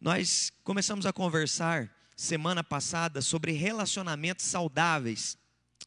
Nós começamos a conversar semana passada sobre relacionamentos saudáveis.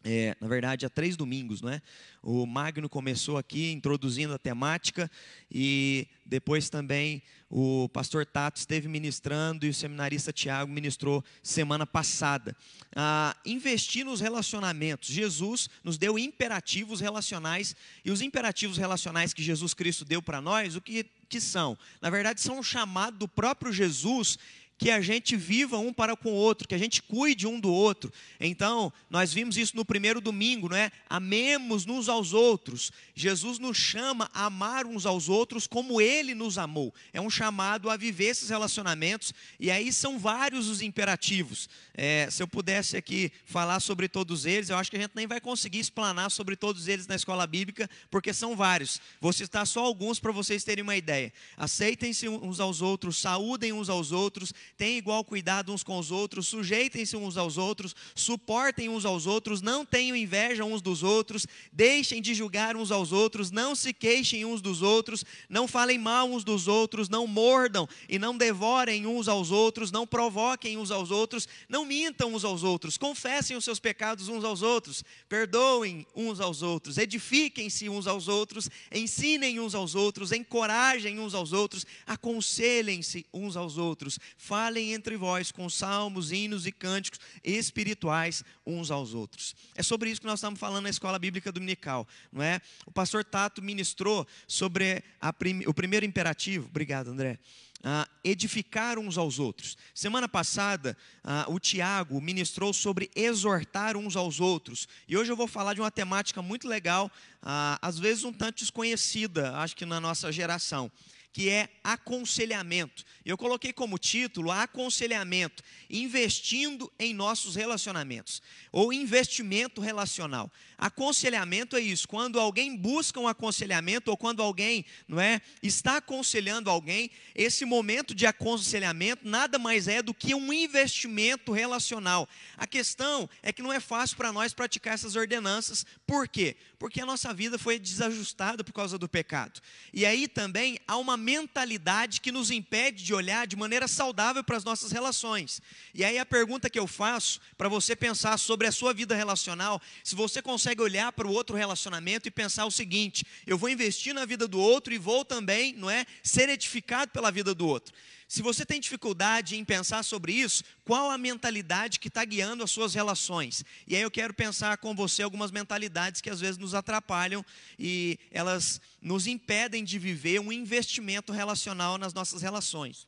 É, na verdade, há três domingos, não é? O Magno começou aqui introduzindo a temática e depois também o pastor Tato esteve ministrando e o seminarista Tiago ministrou semana passada. Ah, investir nos relacionamentos. Jesus nos deu imperativos relacionais e os imperativos relacionais que Jesus Cristo deu para nós, o que, que são? Na verdade, são um chamado do próprio Jesus que a gente viva um para com o outro, que a gente cuide um do outro. Então, nós vimos isso no primeiro domingo, não é? Amemos uns aos outros. Jesus nos chama a amar uns aos outros como ele nos amou. É um chamado a viver esses relacionamentos, e aí são vários os imperativos. É, se eu pudesse aqui falar sobre todos eles, eu acho que a gente nem vai conseguir explanar sobre todos eles na escola bíblica, porque são vários. Vou citar só alguns para vocês terem uma ideia. Aceitem-se uns aos outros, saúdem uns aos outros, tenham igual cuidado uns com os outros, sujeitem-se uns aos outros, suportem uns aos outros, não tenham inveja uns dos outros, deixem de julgar uns aos outros, não se queixem uns dos outros, não falem mal uns dos outros, não mordam e não devorem uns aos outros, não provoquem uns aos outros, não mintam uns aos outros, confessem os seus pecados uns aos outros, perdoem uns aos outros, edifiquem-se uns aos outros, ensinem uns aos outros, encorajem uns aos outros, aconselhem-se uns aos outros, falem entre vós com salmos, hinos e cânticos espirituais uns aos outros. É sobre isso que nós estamos falando na escola bíblica dominical, não é? O pastor Tato ministrou sobre prim, o primeiro imperativo, obrigado André, uh, edificar uns aos outros. Semana passada, uh, o Tiago ministrou sobre exortar uns aos outros. E hoje eu vou falar de uma temática muito legal, uh, às vezes um tanto desconhecida, acho que na nossa geração que é aconselhamento. Eu coloquei como título aconselhamento, investindo em nossos relacionamentos, ou investimento relacional. Aconselhamento é isso, quando alguém busca um aconselhamento ou quando alguém, não é, está aconselhando alguém, esse momento de aconselhamento nada mais é do que um investimento relacional. A questão é que não é fácil para nós praticar essas ordenanças. Por quê? Porque a nossa vida foi desajustada por causa do pecado. E aí também há uma mentalidade que nos impede de olhar de maneira saudável para as nossas relações. E aí a pergunta que eu faço para você pensar sobre a sua vida relacional, se você consegue olhar para o outro relacionamento e pensar o seguinte: eu vou investir na vida do outro e vou também, não é, ser edificado pela vida do outro. Se você tem dificuldade em pensar sobre isso, qual a mentalidade que está guiando as suas relações? E aí eu quero pensar com você algumas mentalidades que às vezes nos atrapalham e elas nos impedem de viver um investimento relacional nas nossas relações.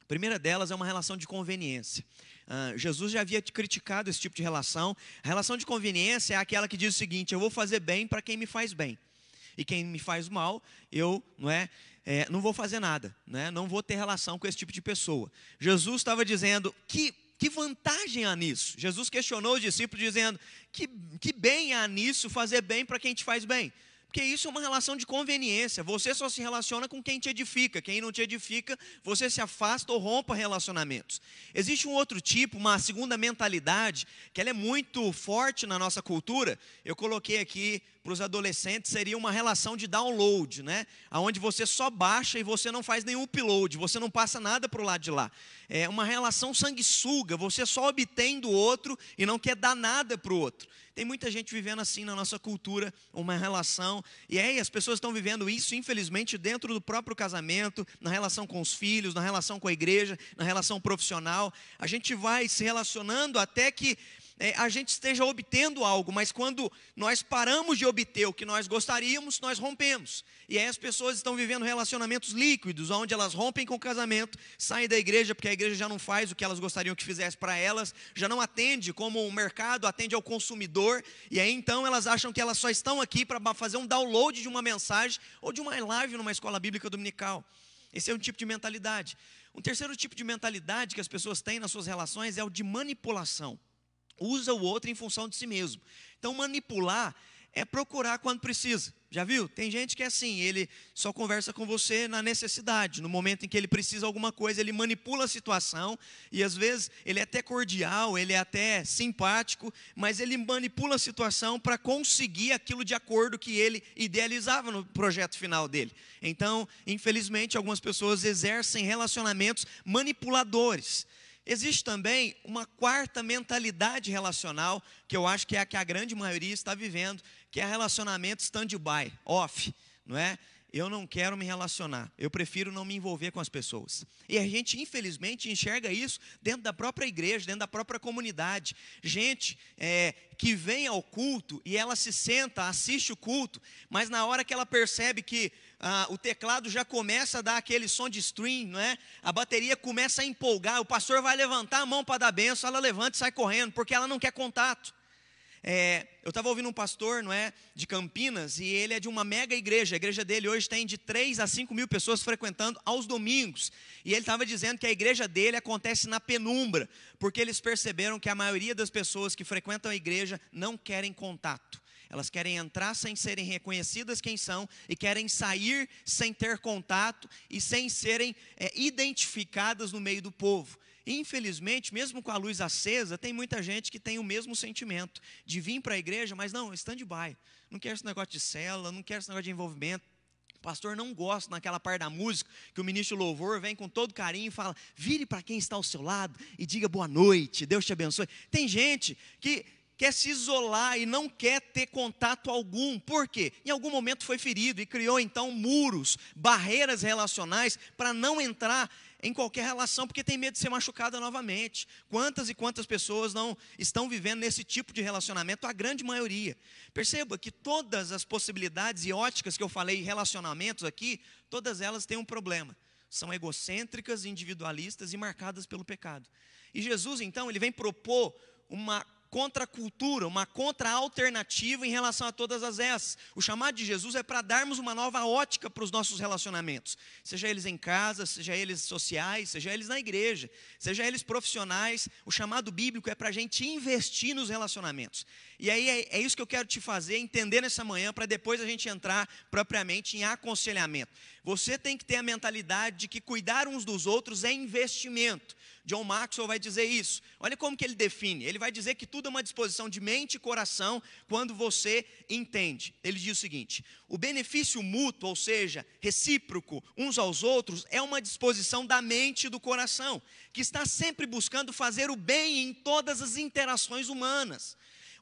A primeira delas é uma relação de conveniência. Uh, Jesus já havia criticado esse tipo de relação. A relação de conveniência é aquela que diz o seguinte: eu vou fazer bem para quem me faz bem, e quem me faz mal, eu não é, é, não vou fazer nada, né? não vou ter relação com esse tipo de pessoa. Jesus estava dizendo que, que vantagem há nisso? Jesus questionou os discípulos, dizendo que, que bem há nisso fazer bem para quem te faz bem. Porque isso é uma relação de conveniência. Você só se relaciona com quem te edifica. Quem não te edifica, você se afasta ou rompa relacionamentos. Existe um outro tipo, uma segunda mentalidade, que ela é muito forte na nossa cultura. Eu coloquei aqui para os adolescentes seria uma relação de download, né? Onde você só baixa e você não faz nenhum upload, você não passa nada para o lado de lá. É uma relação sanguessuga, você só obtém do outro e não quer dar nada para o outro. Tem muita gente vivendo assim na nossa cultura, uma relação, e aí as pessoas estão vivendo isso, infelizmente, dentro do próprio casamento, na relação com os filhos, na relação com a igreja, na relação profissional. A gente vai se relacionando até que é, a gente esteja obtendo algo, mas quando nós paramos de obter o que nós gostaríamos, nós rompemos. E aí as pessoas estão vivendo relacionamentos líquidos, onde elas rompem com o casamento, saem da igreja porque a igreja já não faz o que elas gostariam que fizesse para elas, já não atende como o mercado atende ao consumidor, e aí então elas acham que elas só estão aqui para fazer um download de uma mensagem ou de uma live numa escola bíblica dominical. Esse é um tipo de mentalidade. Um terceiro tipo de mentalidade que as pessoas têm nas suas relações é o de manipulação usa o outro em função de si mesmo. Então, manipular é procurar quando precisa. Já viu? Tem gente que é assim, ele só conversa com você na necessidade, no momento em que ele precisa alguma coisa, ele manipula a situação e às vezes ele é até cordial, ele é até simpático, mas ele manipula a situação para conseguir aquilo de acordo que ele idealizava no projeto final dele. Então, infelizmente, algumas pessoas exercem relacionamentos manipuladores. Existe também uma quarta mentalidade relacional, que eu acho que é a que a grande maioria está vivendo, que é relacionamento stand-by, off, não é? Eu não quero me relacionar, eu prefiro não me envolver com as pessoas. E a gente, infelizmente, enxerga isso dentro da própria igreja, dentro da própria comunidade. Gente é, que vem ao culto e ela se senta, assiste o culto, mas na hora que ela percebe que ah, o teclado já começa a dar aquele som de string, não é? A bateria começa a empolgar, o pastor vai levantar a mão para dar benção, ela levanta e sai correndo, porque ela não quer contato. É, eu estava ouvindo um pastor, não é, de Campinas, e ele é de uma mega igreja. A igreja dele hoje tem de 3 a 5 mil pessoas frequentando aos domingos. E ele estava dizendo que a igreja dele acontece na penumbra, porque eles perceberam que a maioria das pessoas que frequentam a igreja não querem contato. Elas querem entrar sem serem reconhecidas quem são e querem sair sem ter contato e sem serem é, identificadas no meio do povo. Infelizmente, mesmo com a luz acesa, tem muita gente que tem o mesmo sentimento de vir para a igreja, mas não, stand-by. Não quer esse negócio de cela, não quer esse negócio de envolvimento. O pastor não gosta naquela parte da música que o ministro louvor vem com todo carinho e fala: vire para quem está ao seu lado e diga boa noite, Deus te abençoe. Tem gente que quer se isolar e não quer ter contato algum. Por quê? Em algum momento foi ferido e criou então muros, barreiras relacionais para não entrar em qualquer relação, porque tem medo de ser machucada novamente. Quantas e quantas pessoas não estão vivendo nesse tipo de relacionamento? A grande maioria. Perceba que todas as possibilidades e óticas que eu falei, relacionamentos aqui, todas elas têm um problema. São egocêntricas, individualistas e marcadas pelo pecado. E Jesus, então, ele vem propor uma contracultura, uma contra-alternativa em relação a todas as essas. O chamado de Jesus é para darmos uma nova ótica para os nossos relacionamentos, seja eles em casa, seja eles sociais, seja eles na igreja, seja eles profissionais. O chamado bíblico é para a gente investir nos relacionamentos. E aí é, é isso que eu quero te fazer entender nessa manhã, para depois a gente entrar propriamente em aconselhamento. Você tem que ter a mentalidade de que cuidar uns dos outros é investimento. John Maxwell vai dizer isso. Olha como que ele define. Ele vai dizer que tudo é uma disposição de mente e coração quando você entende. Ele diz o seguinte: o benefício mútuo, ou seja, recíproco uns aos outros, é uma disposição da mente e do coração, que está sempre buscando fazer o bem em todas as interações humanas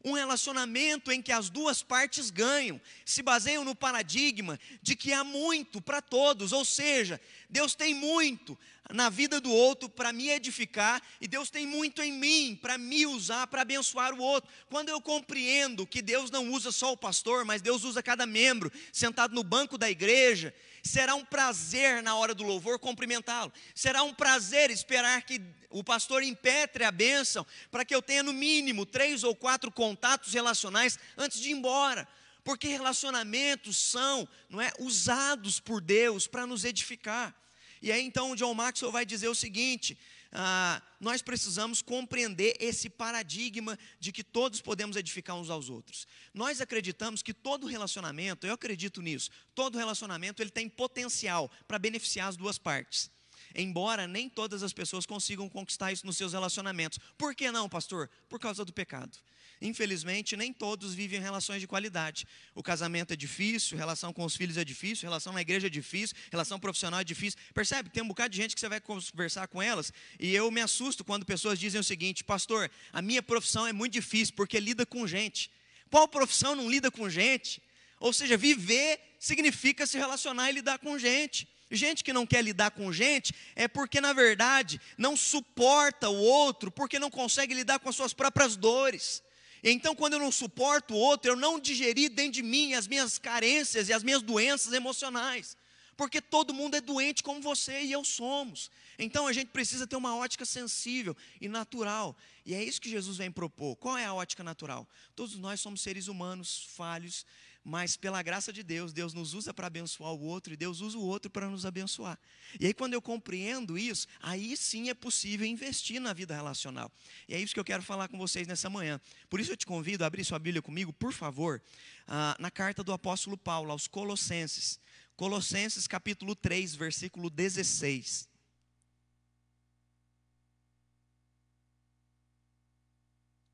um relacionamento em que as duas partes ganham, se baseiam no paradigma de que há muito para todos, ou seja, Deus tem muito na vida do outro para me edificar e Deus tem muito em mim para me usar para abençoar o outro. Quando eu compreendo que Deus não usa só o pastor, mas Deus usa cada membro sentado no banco da igreja, será um prazer na hora do louvor cumprimentá-lo. Será um prazer esperar que o pastor impetre a bênção para que eu tenha no mínimo três ou quatro contatos relacionais antes de ir embora. Porque relacionamentos são, não é, usados por Deus para nos edificar. E aí então o John Maxwell vai dizer o seguinte: ah, nós precisamos compreender esse paradigma de que todos podemos edificar uns aos outros. Nós acreditamos que todo relacionamento, eu acredito nisso, todo relacionamento ele tem potencial para beneficiar as duas partes. Embora nem todas as pessoas consigam conquistar isso nos seus relacionamentos. Por que não, pastor? Por causa do pecado. Infelizmente, nem todos vivem relações de qualidade. O casamento é difícil, relação com os filhos é difícil, relação na igreja é difícil, relação profissional é difícil. Percebe? Tem um bocado de gente que você vai conversar com elas e eu me assusto quando pessoas dizem o seguinte: Pastor, a minha profissão é muito difícil porque lida com gente. Qual profissão não lida com gente? Ou seja, viver significa se relacionar e lidar com gente. Gente que não quer lidar com gente é porque, na verdade, não suporta o outro, porque não consegue lidar com as suas próprias dores. Então, quando eu não suporto o outro, eu não digeri dentro de mim as minhas carências e as minhas doenças emocionais. Porque todo mundo é doente como você e eu somos. Então a gente precisa ter uma ótica sensível e natural. E é isso que Jesus vem propor. Qual é a ótica natural? Todos nós somos seres humanos falhos, mas pela graça de Deus, Deus nos usa para abençoar o outro e Deus usa o outro para nos abençoar. E aí, quando eu compreendo isso, aí sim é possível investir na vida relacional. E é isso que eu quero falar com vocês nessa manhã. Por isso eu te convido a abrir sua Bíblia comigo, por favor, ah, na carta do apóstolo Paulo aos Colossenses. Colossenses capítulo 3, versículo 16.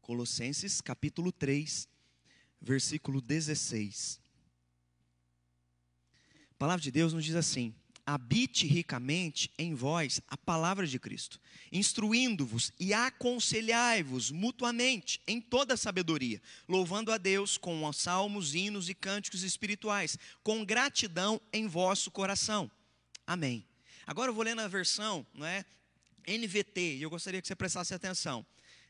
Colossenses capítulo 3, versículo 16. A palavra de Deus nos diz assim: habite ricamente em vós a palavra de Cristo, instruindo-vos e aconselhai-vos mutuamente em toda sabedoria, louvando a Deus com salmos, hinos e cânticos espirituais, com gratidão em vosso coração. Amém. Agora eu vou ler na versão, não é? NVT, e eu gostaria que você prestasse atenção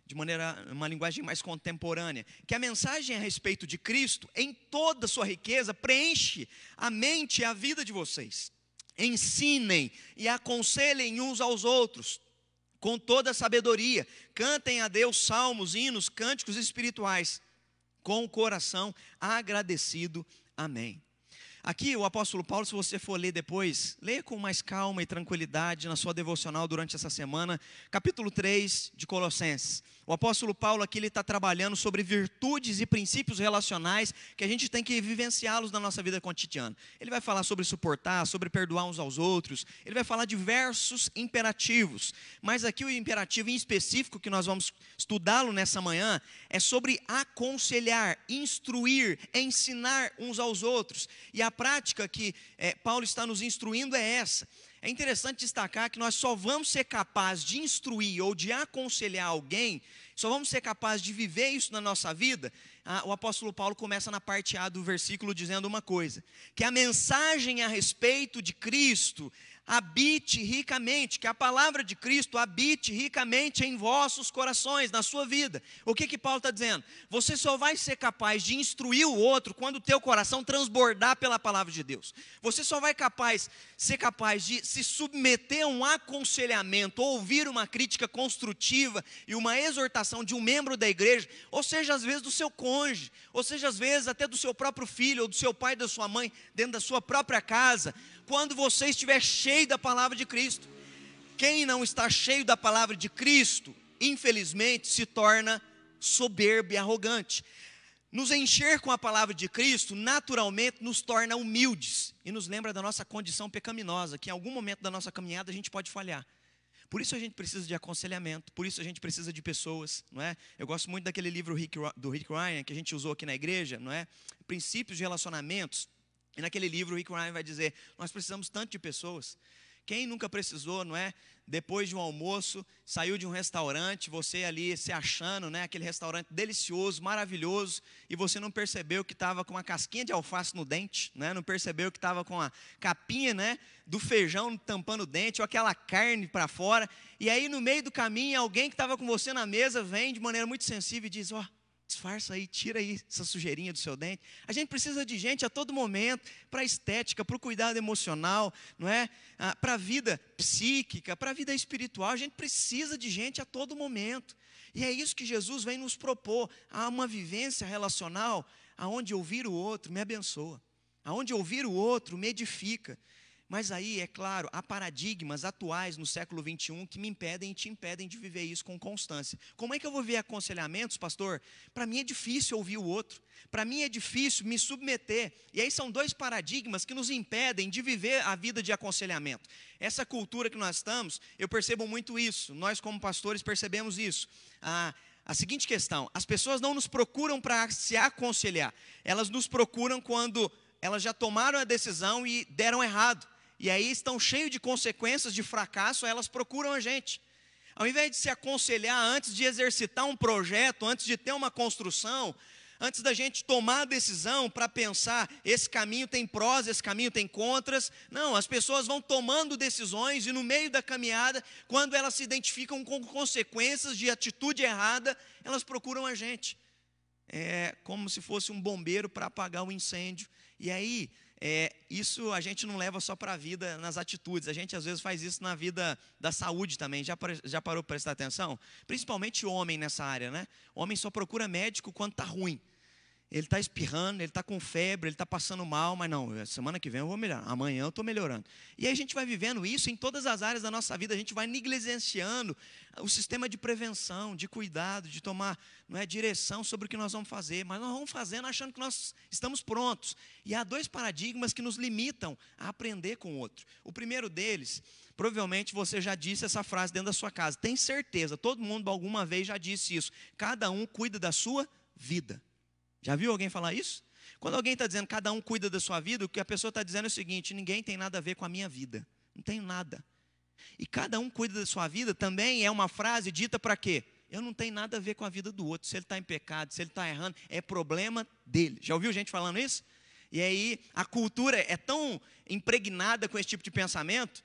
de maneira, uma linguagem mais contemporânea, que a mensagem a respeito de Cristo, em toda a sua riqueza, preenche a mente e a vida de vocês. Ensinem e aconselhem uns aos outros, com toda a sabedoria. Cantem a Deus salmos, hinos, cânticos espirituais, com o coração agradecido. Amém. Aqui o apóstolo Paulo, se você for ler depois, leia com mais calma e tranquilidade na sua devocional durante essa semana, capítulo 3 de Colossenses. O apóstolo Paulo aqui ele está trabalhando sobre virtudes e princípios relacionais que a gente tem que vivenciá-los na nossa vida cotidiana. Ele vai falar sobre suportar, sobre perdoar uns aos outros, ele vai falar diversos imperativos. Mas aqui o imperativo em específico que nós vamos estudá-lo nessa manhã é sobre aconselhar, instruir, ensinar uns aos outros. E a prática que é, Paulo está nos instruindo é essa. É interessante destacar que nós só vamos ser capazes de instruir ou de aconselhar alguém, só vamos ser capazes de viver isso na nossa vida. Ah, o apóstolo Paulo começa na parte A do versículo dizendo uma coisa: que a mensagem a respeito de Cristo, habite ricamente, que a palavra de Cristo habite ricamente em vossos corações, na sua vida. O que que Paulo está dizendo? Você só vai ser capaz de instruir o outro quando o teu coração transbordar pela palavra de Deus. Você só vai capaz, ser capaz de se submeter a um aconselhamento, ouvir uma crítica construtiva e uma exortação de um membro da igreja, ou seja, às vezes do seu cônjuge, ou seja, às vezes até do seu próprio filho, ou do seu pai, da sua mãe, dentro da sua própria casa quando você estiver cheio da palavra de Cristo. Quem não está cheio da palavra de Cristo, infelizmente, se torna soberbo e arrogante. Nos encher com a palavra de Cristo, naturalmente, nos torna humildes e nos lembra da nossa condição pecaminosa, que em algum momento da nossa caminhada a gente pode falhar. Por isso a gente precisa de aconselhamento, por isso a gente precisa de pessoas, não é? Eu gosto muito daquele livro do Rick Ryan que a gente usou aqui na igreja, não é? Princípios de relacionamentos. E naquele livro, o Rick Ryan vai dizer: Nós precisamos tanto de pessoas. Quem nunca precisou, não é? Depois de um almoço, saiu de um restaurante, você ali se achando, né? Aquele restaurante delicioso, maravilhoso, e você não percebeu que estava com uma casquinha de alface no dente, né? Não percebeu que estava com a capinha, né? Do feijão tampando o dente, ou aquela carne para fora. E aí, no meio do caminho, alguém que estava com você na mesa vem de maneira muito sensível e diz: Ó, oh, disfarça aí, tira aí essa sujeirinha do seu dente. A gente precisa de gente a todo momento para a estética, para o cuidado emocional, não é? Ah, para a vida psíquica, para a vida espiritual. A gente precisa de gente a todo momento. E é isso que Jesus vem nos propor. Há uma vivência relacional aonde ouvir o outro me abençoa, aonde ouvir o outro me edifica. Mas aí, é claro, há paradigmas atuais no século 21 que me impedem e te impedem de viver isso com constância. Como é que eu vou ver aconselhamentos, pastor? Para mim é difícil ouvir o outro. Para mim é difícil me submeter. E aí são dois paradigmas que nos impedem de viver a vida de aconselhamento. Essa cultura que nós estamos, eu percebo muito isso. Nós, como pastores, percebemos isso. Ah, a seguinte questão: as pessoas não nos procuram para se aconselhar, elas nos procuram quando elas já tomaram a decisão e deram errado e aí estão cheios de consequências de fracasso, elas procuram a gente. Ao invés de se aconselhar antes de exercitar um projeto, antes de ter uma construção, antes da gente tomar a decisão para pensar, esse caminho tem prós, esse caminho tem contras. Não, as pessoas vão tomando decisões e no meio da caminhada, quando elas se identificam com consequências de atitude errada, elas procuram a gente. É como se fosse um bombeiro para apagar o um incêndio. E aí, é, isso a gente não leva só para a vida nas atitudes, a gente às vezes faz isso na vida da saúde também. Já, já parou para prestar atenção? Principalmente homem nessa área, né? Homem só procura médico quando está ruim. Ele está espirrando, ele está com febre, ele está passando mal, mas não, semana que vem eu vou melhorar, amanhã eu estou melhorando. E aí a gente vai vivendo isso em todas as áreas da nossa vida, a gente vai negligenciando o sistema de prevenção, de cuidado, de tomar não é, direção sobre o que nós vamos fazer, mas nós vamos fazendo achando que nós estamos prontos. E há dois paradigmas que nos limitam a aprender com o outro. O primeiro deles, provavelmente você já disse essa frase dentro da sua casa, tem certeza, todo mundo alguma vez já disse isso, cada um cuida da sua vida. Já viu alguém falar isso? Quando alguém está dizendo cada um cuida da sua vida, o que a pessoa está dizendo é o seguinte: ninguém tem nada a ver com a minha vida. Não tenho nada. E cada um cuida da sua vida também é uma frase dita para quê? Eu não tenho nada a ver com a vida do outro. Se ele está em pecado, se ele está errando, é problema dele. Já ouviu gente falando isso? E aí a cultura é tão impregnada com esse tipo de pensamento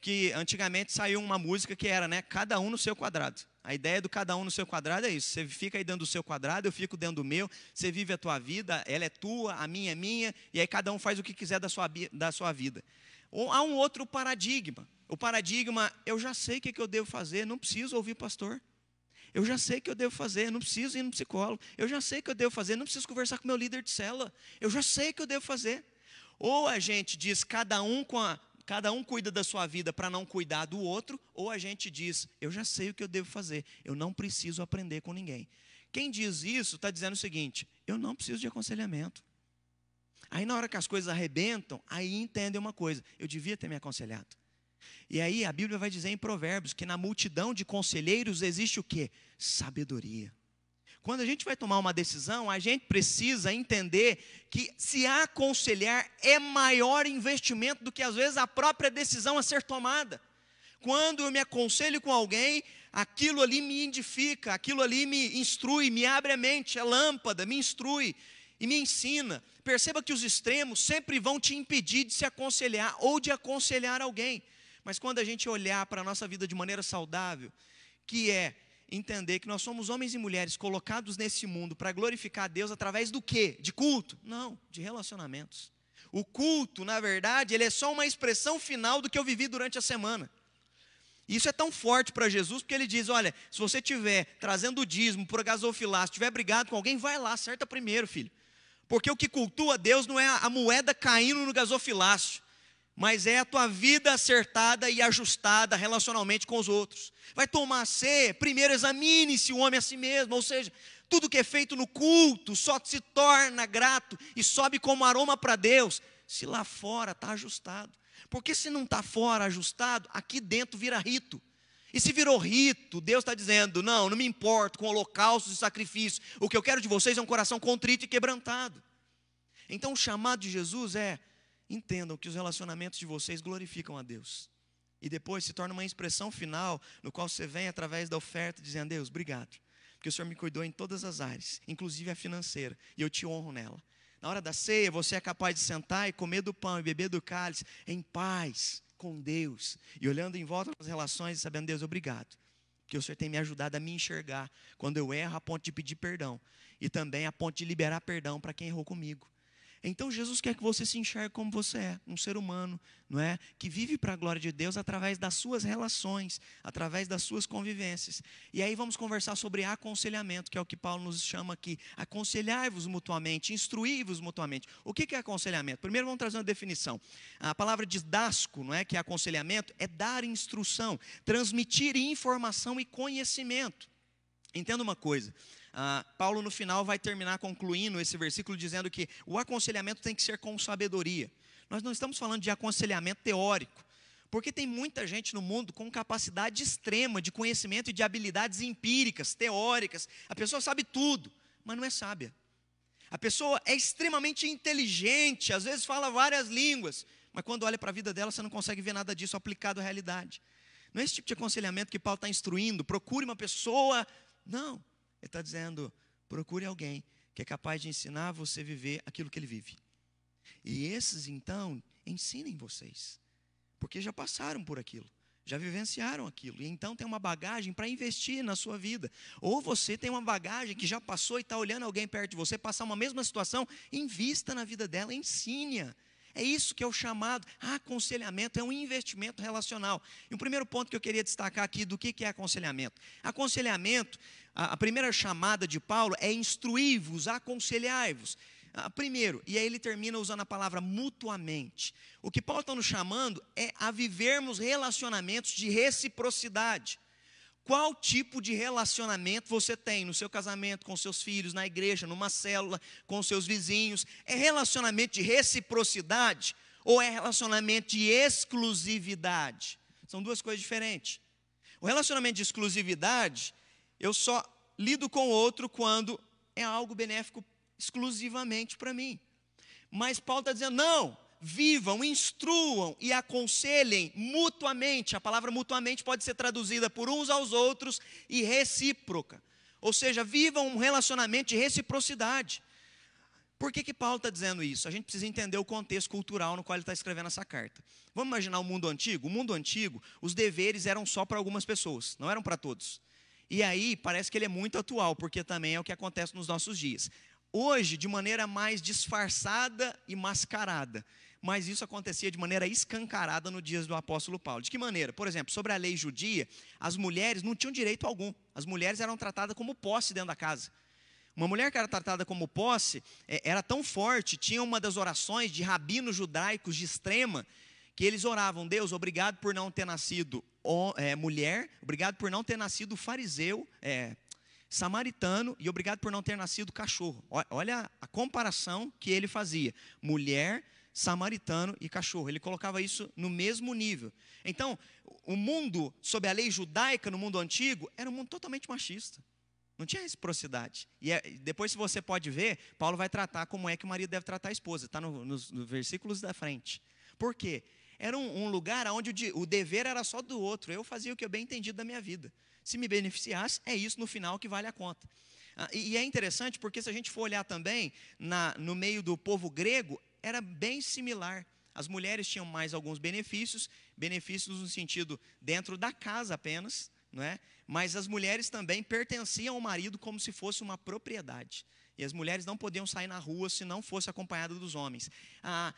que antigamente saiu uma música que era, né, cada um no seu quadrado. A ideia do cada um no seu quadrado é isso. Você fica aí dentro do seu quadrado, eu fico dentro do meu. Você vive a tua vida, ela é tua, a minha é minha, e aí cada um faz o que quiser da sua, da sua vida. Ou há um outro paradigma. O paradigma, eu já sei o que, que eu devo fazer, não preciso ouvir pastor. Eu já sei o que eu devo fazer, não preciso ir no psicólogo. Eu já sei o que eu devo fazer, não preciso conversar com meu líder de cela. Eu já sei o que eu devo fazer. Ou a gente diz cada um com a cada um cuida da sua vida para não cuidar do outro, ou a gente diz, eu já sei o que eu devo fazer, eu não preciso aprender com ninguém. Quem diz isso está dizendo o seguinte: eu não preciso de aconselhamento. Aí na hora que as coisas arrebentam, aí entendem uma coisa: eu devia ter me aconselhado. E aí a Bíblia vai dizer em Provérbios que na multidão de conselheiros existe o que? Sabedoria. Quando a gente vai tomar uma decisão, a gente precisa entender que se aconselhar é maior investimento do que às vezes a própria decisão a ser tomada. Quando eu me aconselho com alguém, aquilo ali me edifica, aquilo ali me instrui, me abre a mente, é lâmpada, me instrui e me ensina. Perceba que os extremos sempre vão te impedir de se aconselhar ou de aconselhar alguém. Mas quando a gente olhar para a nossa vida de maneira saudável, que é entender que nós somos homens e mulheres colocados nesse mundo para glorificar a Deus através do quê? De culto? Não, de relacionamentos. O culto, na verdade, ele é só uma expressão final do que eu vivi durante a semana. Isso é tão forte para Jesus, porque ele diz: olha, se você estiver trazendo o dízimo para gasofilácio, estiver brigado com alguém, vai lá, acerta primeiro, filho. Porque o que cultua Deus não é a moeda caindo no gasofilácio mas é a tua vida acertada e ajustada relacionalmente com os outros. Vai tomar ceia, primeiro examine-se o homem a si mesmo, ou seja, tudo que é feito no culto só se torna grato e sobe como aroma para Deus, se lá fora está ajustado. Porque se não está fora ajustado, aqui dentro vira rito. E se virou rito, Deus está dizendo: não, não me importo com holocaustos e sacrifícios, o que eu quero de vocês é um coração contrito e quebrantado. Então o chamado de Jesus é: entendam que os relacionamentos de vocês glorificam a Deus. E depois se torna uma expressão final, no qual você vem através da oferta dizendo: Deus, obrigado, porque o Senhor me cuidou em todas as áreas, inclusive a financeira, e eu te honro nela. Na hora da ceia, você é capaz de sentar e comer do pão e beber do cálice em paz com Deus, e olhando em volta das relações e sabendo: Deus, obrigado, porque o Senhor tem me ajudado a me enxergar quando eu erro, a ponto de pedir perdão, e também a ponto de liberar perdão para quem errou comigo. Então Jesus quer que você se enxergue como você é, um ser humano, não é? Que vive para a glória de Deus através das suas relações, através das suas convivências. E aí vamos conversar sobre aconselhamento, que é o que Paulo nos chama aqui. Aconselhai-vos mutuamente, instruí-vos mutuamente. O que é aconselhamento? Primeiro vamos trazer uma definição. A palavra didasco, não é? Que é aconselhamento, é dar instrução, transmitir informação e conhecimento. Entenda uma coisa. Ah, Paulo, no final, vai terminar concluindo esse versículo dizendo que o aconselhamento tem que ser com sabedoria. Nós não estamos falando de aconselhamento teórico, porque tem muita gente no mundo com capacidade extrema de conhecimento e de habilidades empíricas, teóricas. A pessoa sabe tudo, mas não é sábia. A pessoa é extremamente inteligente, às vezes fala várias línguas, mas quando olha para a vida dela, você não consegue ver nada disso aplicado à realidade. Não é esse tipo de aconselhamento que Paulo está instruindo. Procure uma pessoa. Não. Ele está dizendo: procure alguém que é capaz de ensinar você a viver aquilo que ele vive. E esses, então, ensinem vocês, porque já passaram por aquilo, já vivenciaram aquilo, e então tem uma bagagem para investir na sua vida. Ou você tem uma bagagem que já passou e está olhando alguém perto de você passar uma mesma situação, invista na vida dela, ensine-a. É isso que é o chamado. Aconselhamento é um investimento relacional. E o primeiro ponto que eu queria destacar aqui do que é aconselhamento. Aconselhamento, a primeira chamada de Paulo é instruí-vos, aconselhai-vos. Ah, primeiro, e aí ele termina usando a palavra mutuamente. O que Paulo está nos chamando é a vivermos relacionamentos de reciprocidade. Qual tipo de relacionamento você tem no seu casamento, com seus filhos, na igreja, numa célula, com seus vizinhos? É relacionamento de reciprocidade ou é relacionamento de exclusividade? São duas coisas diferentes. O relacionamento de exclusividade, eu só lido com o outro quando é algo benéfico exclusivamente para mim. Mas Paulo está dizendo: não, vivam, instruam e aconselhem mutuamente. A palavra mutuamente pode ser traduzida por uns aos outros e recíproca. Ou seja, vivam um relacionamento de reciprocidade. Por que, que Paulo está dizendo isso? A gente precisa entender o contexto cultural no qual ele está escrevendo essa carta. Vamos imaginar o mundo antigo? O mundo antigo, os deveres eram só para algumas pessoas, não eram para todos. E aí parece que ele é muito atual, porque também é o que acontece nos nossos dias hoje de maneira mais disfarçada e mascarada. Mas isso acontecia de maneira escancarada no dias do apóstolo Paulo. De que maneira? Por exemplo, sobre a lei judia, as mulheres não tinham direito algum. As mulheres eram tratadas como posse dentro da casa. Uma mulher que era tratada como posse é, era tão forte, tinha uma das orações de rabinos judaicos de extrema, que eles oravam: Deus, obrigado por não ter nascido é, mulher, obrigado por não ter nascido fariseu, é, samaritano e obrigado por não ter nascido cachorro. Olha a comparação que ele fazia: mulher, samaritano e cachorro. Ele colocava isso no mesmo nível. Então, o mundo, sob a lei judaica no mundo antigo, era um mundo totalmente machista. Não tinha reciprocidade. E é, depois, se você pode ver, Paulo vai tratar como é que o marido deve tratar a esposa. Está no, nos, nos versículos da frente. Por quê? Era um, um lugar onde o, o dever era só do outro. Eu fazia o que eu bem entendido da minha vida se me beneficiasse, é isso no final que vale a conta. Ah, e, e, é interessante porque se a gente for olhar também na, no meio do povo grego, era bem similar. As mulheres tinham mais alguns benefícios, benefícios no sentido dentro da casa apenas, não é? mas as mulheres também pertenciam ao marido como se fosse uma propriedade. E as mulheres não podiam sair na rua se não fosse acompanhada dos homens. Ah,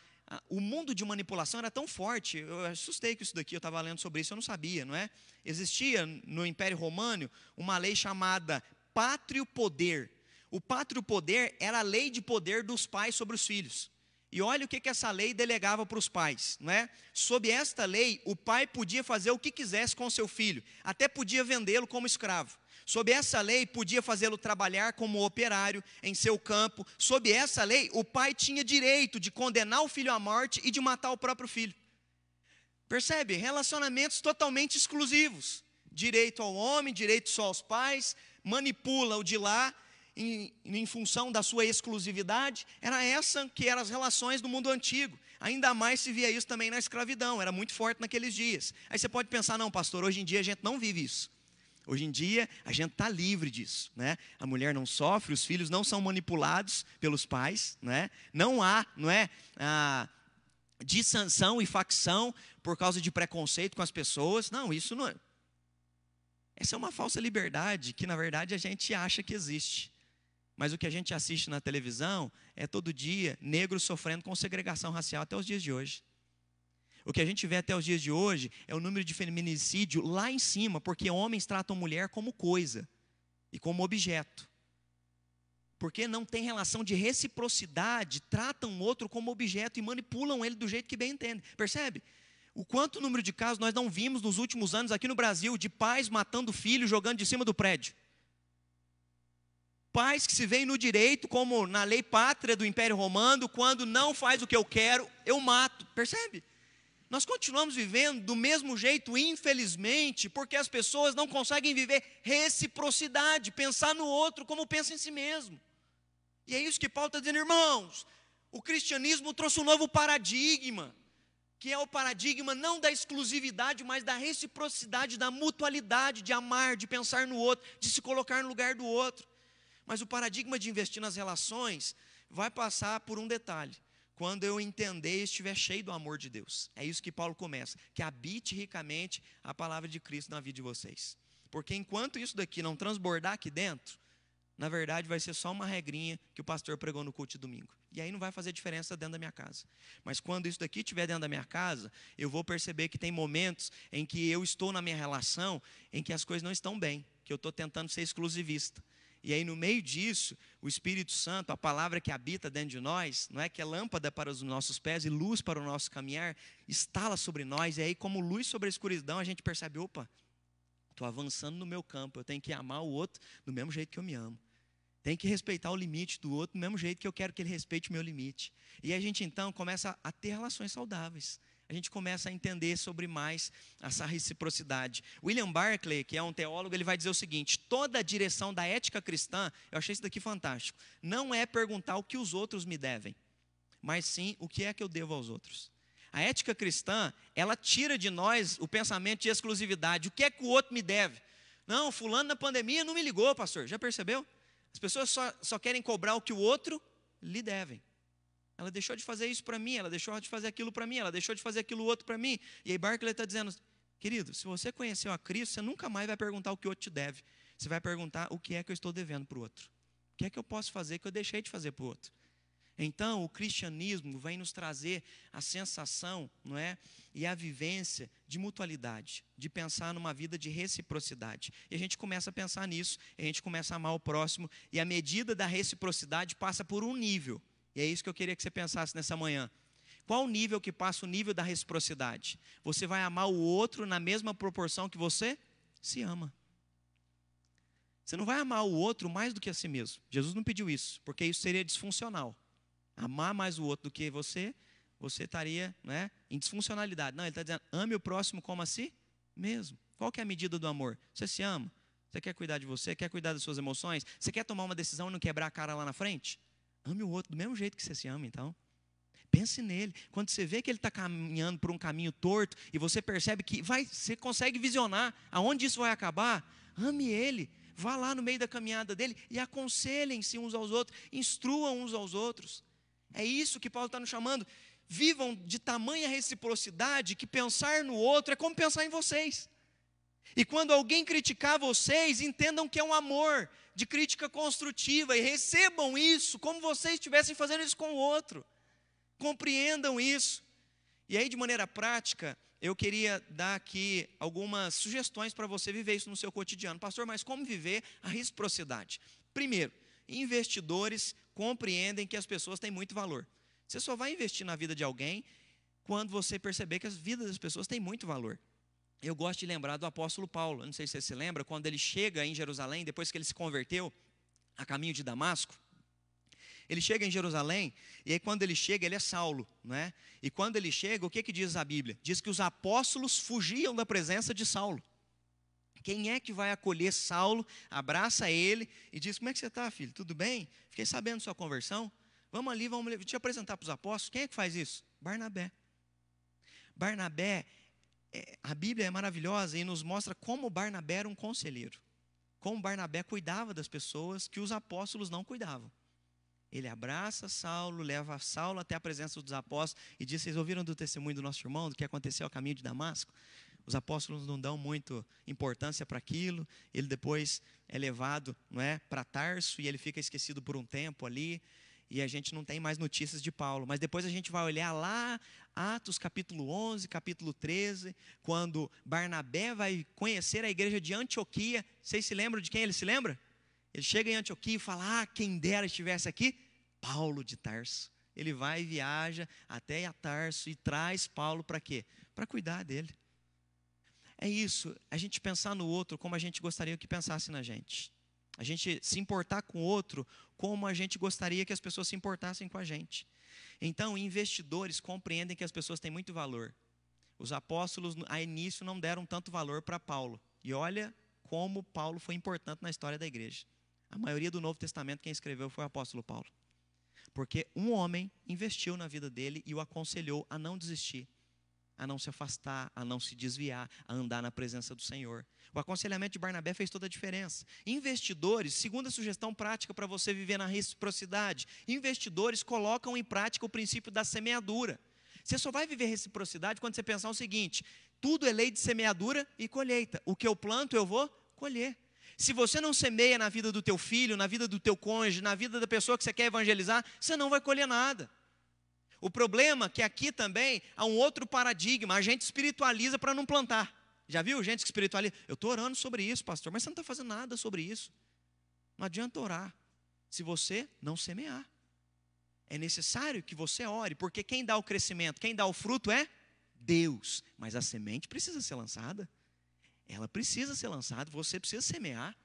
o mundo de manipulação era tão forte, eu assustei com isso daqui, eu estava lendo sobre isso, eu não sabia, não é? Existia no Império Romano uma lei chamada pátrio poder. O pátrio poder era a lei de poder dos pais sobre os filhos. E olha o que, que essa lei delegava para os pais, não é? Sob esta lei, o pai podia fazer o que quisesse com seu filho, até podia vendê-lo como escravo. Sob essa lei, podia fazê-lo trabalhar como operário em seu campo. Sob essa lei, o pai tinha direito de condenar o filho à morte e de matar o próprio filho. Percebe? Relacionamentos totalmente exclusivos. Direito ao homem, direito só aos pais, manipula o de lá em, em, função da sua exclusividade. Era essa que eram as relações do mundo antigo. Ainda mais se via isso também na escravidão, era muito forte naqueles dias. Aí você pode pensar, não, pastor, hoje em dia a gente não vive isso. Hoje em dia, a gente está livre disso. Né? A mulher não sofre, os filhos não são manipulados pelos pais. Né? Não há não é, a dissanção e facção por causa de preconceito com as pessoas. Não, isso não é. Essa é uma falsa liberdade que, na verdade, a gente acha que existe. Mas o que a gente assiste na televisão é todo dia negros sofrendo com segregação racial até os dias de hoje. O que a gente vê até os dias de hoje é o número de feminicídio lá em cima, porque homens tratam mulher como coisa e como objeto. Porque não tem relação de reciprocidade, tratam o outro como objeto e manipulam ele do jeito que bem entendem. Percebe? O quanto número de casos nós não vimos nos últimos anos aqui no Brasil de pais matando filhos jogando de cima do prédio. Pais que se veem no direito, como na lei pátria do Império Romano, quando não faz o que eu quero, eu mato. Percebe? Nós continuamos vivendo do mesmo jeito, infelizmente, porque as pessoas não conseguem viver reciprocidade, pensar no outro como pensa em si mesmo. E é isso que Paulo está dizendo, irmãos. O cristianismo trouxe um novo paradigma, que é o paradigma não da exclusividade, mas da reciprocidade, da mutualidade, de amar, de pensar no outro, de se colocar no lugar do outro. Mas o paradigma de investir nas relações vai passar por um detalhe quando eu entender e estiver cheio do amor de Deus. É isso que Paulo começa, que habite ricamente a palavra de Cristo na vida de vocês. Porque enquanto isso daqui não transbordar aqui dentro, na verdade vai ser só uma regrinha que o pastor pregou no culto de domingo. E aí não vai fazer diferença dentro da minha casa. Mas quando isso daqui estiver dentro da minha casa, eu vou perceber que tem momentos em que eu estou na minha relação em que as coisas não estão bem, que eu estou tentando ser exclusivista. E aí, no meio disso, o Espírito Santo, a palavra que habita dentro de nós, não é que é lâmpada para os nossos pés e luz para o nosso caminhar, instala sobre nós. E aí, como luz sobre a escuridão, a gente percebe: opa, estou avançando no meu campo, eu tenho que amar o outro do mesmo jeito que eu me amo. Tenho que respeitar o limite do outro do mesmo jeito que eu quero que ele respeite o meu limite. E a gente então começa a ter relações saudáveis a gente começa a entender sobre mais essa reciprocidade. William Barclay, que é um teólogo, ele vai dizer o seguinte: toda a direção da ética cristã, eu achei isso daqui fantástico, não é perguntar o que os outros me devem, mas sim o que é que eu devo aos outros. A ética cristã, ela tira de nós o pensamento de exclusividade. O que é que o outro me deve? Não, fulano na pandemia não me ligou, pastor. Já percebeu? As pessoas só, só querem cobrar o que o outro lhe devem. Ela deixou de fazer isso para mim, ela deixou de fazer aquilo para mim, ela deixou de fazer aquilo outro para mim. E aí Barclay está dizendo, querido, se você conheceu a Cristo, você nunca mais vai perguntar o que o outro te deve. Você vai perguntar o que é que eu estou devendo para o outro. O que é que eu posso fazer que eu deixei de fazer para o outro. Então, o cristianismo vem nos trazer a sensação, não é? E a vivência de mutualidade, de pensar numa vida de reciprocidade. E a gente começa a pensar nisso, a gente começa a amar o próximo, e a medida da reciprocidade passa por um nível. E é isso que eu queria que você pensasse nessa manhã. Qual o nível que passa o nível da reciprocidade? Você vai amar o outro na mesma proporção que você se ama. Você não vai amar o outro mais do que a si mesmo. Jesus não pediu isso, porque isso seria disfuncional. Amar mais o outro do que você, você estaria né, em disfuncionalidade. Não, ele está dizendo, ame o próximo como a si mesmo. Qual que é a medida do amor? Você se ama? Você quer cuidar de você? Quer cuidar das suas emoções? Você quer tomar uma decisão e não quebrar a cara lá na frente? Ame o outro do mesmo jeito que você se ama, então. Pense nele. Quando você vê que ele está caminhando por um caminho torto e você percebe que vai, você consegue visionar aonde isso vai acabar, ame ele. Vá lá no meio da caminhada dele e aconselhem-se uns aos outros, instruam uns aos outros. É isso que Paulo está nos chamando. Vivam de tamanha reciprocidade que pensar no outro é como pensar em vocês. E quando alguém criticar vocês, entendam que é um amor de crítica construtiva e recebam isso como vocês estivessem fazendo isso com o outro. Compreendam isso. E aí, de maneira prática, eu queria dar aqui algumas sugestões para você viver isso no seu cotidiano. Pastor, mas como viver a reciprocidade? Primeiro, investidores compreendem que as pessoas têm muito valor. Você só vai investir na vida de alguém quando você perceber que as vidas das pessoas têm muito valor eu gosto de lembrar do apóstolo Paulo. Não sei se você se lembra, quando ele chega em Jerusalém, depois que ele se converteu a caminho de Damasco. Ele chega em Jerusalém, e aí quando ele chega, ele é Saulo, não é? E quando ele chega, o que, que diz a Bíblia? Diz que os apóstolos fugiam da presença de Saulo. Quem é que vai acolher Saulo, abraça ele e diz: Como é que você está, filho? Tudo bem? Fiquei sabendo sua conversão. Vamos ali, vamos te apresentar para os apóstolos. Quem é que faz isso? Barnabé. Barnabé a Bíblia é maravilhosa e nos mostra como Barnabé era um conselheiro. Como Barnabé cuidava das pessoas que os apóstolos não cuidavam. Ele abraça Saulo, leva Saulo até a presença dos apóstolos e diz: Vocês ouviram do testemunho do nosso irmão, do que aconteceu ao caminho de Damasco? Os apóstolos não dão muito importância para aquilo. Ele depois é levado não é, para Tarso e ele fica esquecido por um tempo ali e a gente não tem mais notícias de Paulo. Mas depois a gente vai olhar lá, Atos capítulo 11, capítulo 13, quando Barnabé vai conhecer a igreja de Antioquia. Vocês se lembram de quem ele se lembra? Ele chega em Antioquia e fala: Ah, quem dera estivesse aqui, Paulo de Tarso. Ele vai e viaja até a Tarso e traz Paulo para quê? Para cuidar dele. É isso, a gente pensar no outro como a gente gostaria que pensasse na gente. A gente se importar com o outro como a gente gostaria que as pessoas se importassem com a gente. Então, investidores compreendem que as pessoas têm muito valor. Os apóstolos, a início, não deram tanto valor para Paulo. E olha como Paulo foi importante na história da igreja. A maioria do Novo Testamento, quem escreveu foi o apóstolo Paulo. Porque um homem investiu na vida dele e o aconselhou a não desistir a não se afastar, a não se desviar, a andar na presença do Senhor. O aconselhamento de Barnabé fez toda a diferença. Investidores, segunda sugestão prática para você viver na reciprocidade: investidores colocam em prática o princípio da semeadura. Você só vai viver reciprocidade quando você pensar o seguinte: tudo é lei de semeadura e colheita. O que eu planto, eu vou colher. Se você não semeia na vida do teu filho, na vida do teu cônjuge, na vida da pessoa que você quer evangelizar, você não vai colher nada. O problema é que aqui também há um outro paradigma, a gente espiritualiza para não plantar. Já viu gente que espiritualiza? Eu estou orando sobre isso, pastor, mas você não está fazendo nada sobre isso. Não adianta orar se você não semear. É necessário que você ore, porque quem dá o crescimento, quem dá o fruto é Deus. Mas a semente precisa ser lançada. Ela precisa ser lançada, você precisa semear.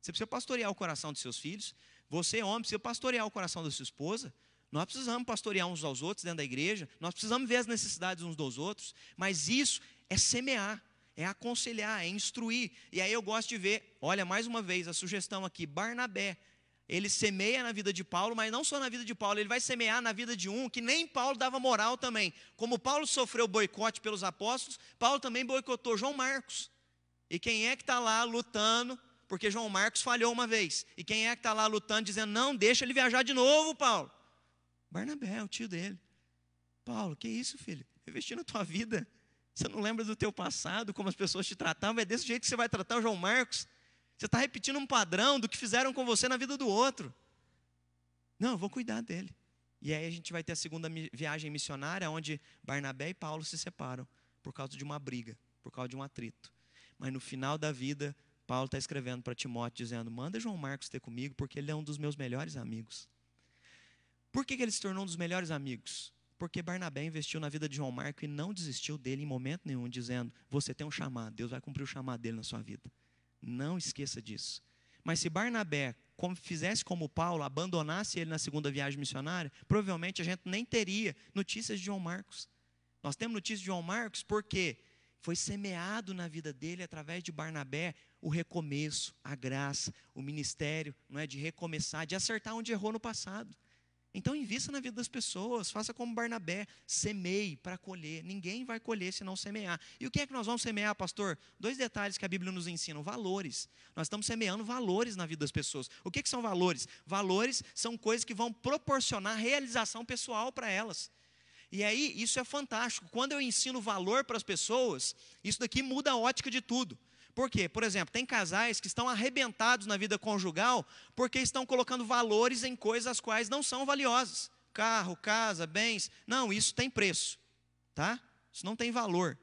Você precisa pastorear o coração dos seus filhos. Você, homem, precisa pastorear o coração da sua esposa. Nós precisamos pastorear uns aos outros dentro da igreja. Nós precisamos ver as necessidades uns dos outros. Mas isso é semear, é aconselhar, é instruir. E aí eu gosto de ver, olha, mais uma vez, a sugestão aqui: Barnabé. Ele semeia na vida de Paulo, mas não só na vida de Paulo, ele vai semear na vida de um que nem Paulo dava moral também. Como Paulo sofreu boicote pelos apóstolos, Paulo também boicotou João Marcos. E quem é que está lá lutando? Porque João Marcos falhou uma vez. E quem é que está lá lutando, dizendo: não, deixa ele viajar de novo, Paulo? Barnabé, o tio dele. Paulo, que isso, filho? Investir na tua vida. Você não lembra do teu passado, como as pessoas te tratavam? É desse jeito que você vai tratar o João Marcos? Você está repetindo um padrão do que fizeram com você na vida do outro. Não, eu vou cuidar dele. E aí a gente vai ter a segunda viagem missionária, onde Barnabé e Paulo se separam por causa de uma briga, por causa de um atrito. Mas no final da vida, Paulo está escrevendo para Timóteo, dizendo: manda João Marcos ter comigo, porque ele é um dos meus melhores amigos. Por que, que ele se tornou um dos melhores amigos? Porque Barnabé investiu na vida de João Marcos e não desistiu dele em momento nenhum, dizendo: Você tem um chamado, Deus vai cumprir o chamado dele na sua vida. Não esqueça disso. Mas se Barnabé como, fizesse como Paulo, abandonasse ele na segunda viagem missionária, provavelmente a gente nem teria notícias de João Marcos. Nós temos notícias de João Marcos porque foi semeado na vida dele através de Barnabé o recomeço, a graça, o ministério, não é de recomeçar, de acertar onde errou no passado. Então invista na vida das pessoas, faça como Barnabé, semeie para colher. Ninguém vai colher se não semear. E o que é que nós vamos semear, pastor? Dois detalhes que a Bíblia nos ensina: valores. Nós estamos semeando valores na vida das pessoas. O que, que são valores? Valores são coisas que vão proporcionar realização pessoal para elas. E aí, isso é fantástico. Quando eu ensino valor para as pessoas, isso daqui muda a ótica de tudo. Por quê? Por exemplo, tem casais que estão arrebentados na vida conjugal porque estão colocando valores em coisas as quais não são valiosas. Carro, casa, bens. Não, isso tem preço. Tá? Isso não tem valor.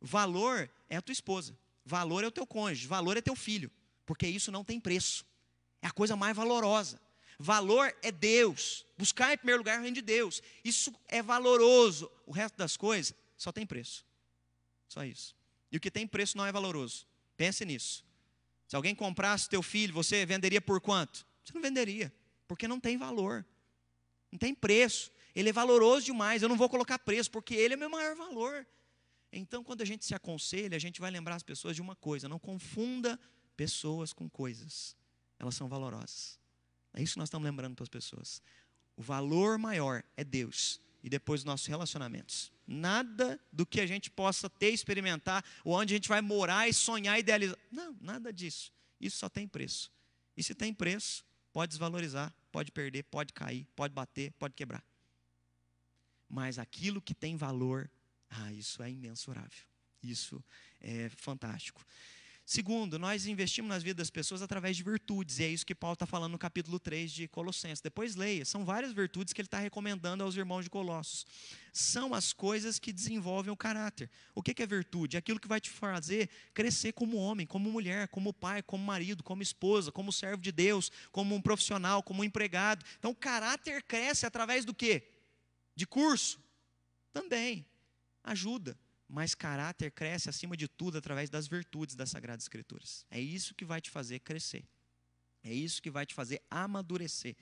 Valor é a tua esposa. Valor é o teu cônjuge. Valor é teu filho. Porque isso não tem preço. É a coisa mais valorosa. Valor é Deus. Buscar em primeiro lugar o reino de Deus. Isso é valoroso. O resto das coisas só tem preço. Só isso. E o que tem preço não é valoroso. Pense nisso. Se alguém comprasse teu filho, você venderia por quanto? Você não venderia, porque não tem valor. Não tem preço. Ele é valoroso demais. Eu não vou colocar preço, porque ele é meu maior valor. Então, quando a gente se aconselha, a gente vai lembrar as pessoas de uma coisa: não confunda pessoas com coisas. Elas são valorosas. É isso que nós estamos lembrando para as pessoas. O valor maior é Deus e depois os nossos relacionamentos. Nada do que a gente possa ter, experimentar, ou onde a gente vai morar e sonhar, idealizar. Não, nada disso. Isso só tem preço. E se tem preço, pode desvalorizar, pode perder, pode cair, pode bater, pode quebrar. Mas aquilo que tem valor, ah, isso é imensurável. Isso é fantástico. Segundo, nós investimos nas vidas das pessoas através de virtudes, e é isso que Paulo está falando no capítulo 3 de Colossenses. Depois leia, são várias virtudes que ele está recomendando aos irmãos de Colossos. São as coisas que desenvolvem o caráter. O que é virtude? É aquilo que vai te fazer crescer como homem, como mulher, como pai, como marido, como esposa, como servo de Deus, como um profissional, como um empregado. Então, o caráter cresce através do quê? De curso? Também. Ajuda mas caráter cresce acima de tudo através das virtudes das Sagradas Escrituras. É isso que vai te fazer crescer. É isso que vai te fazer amadurecer.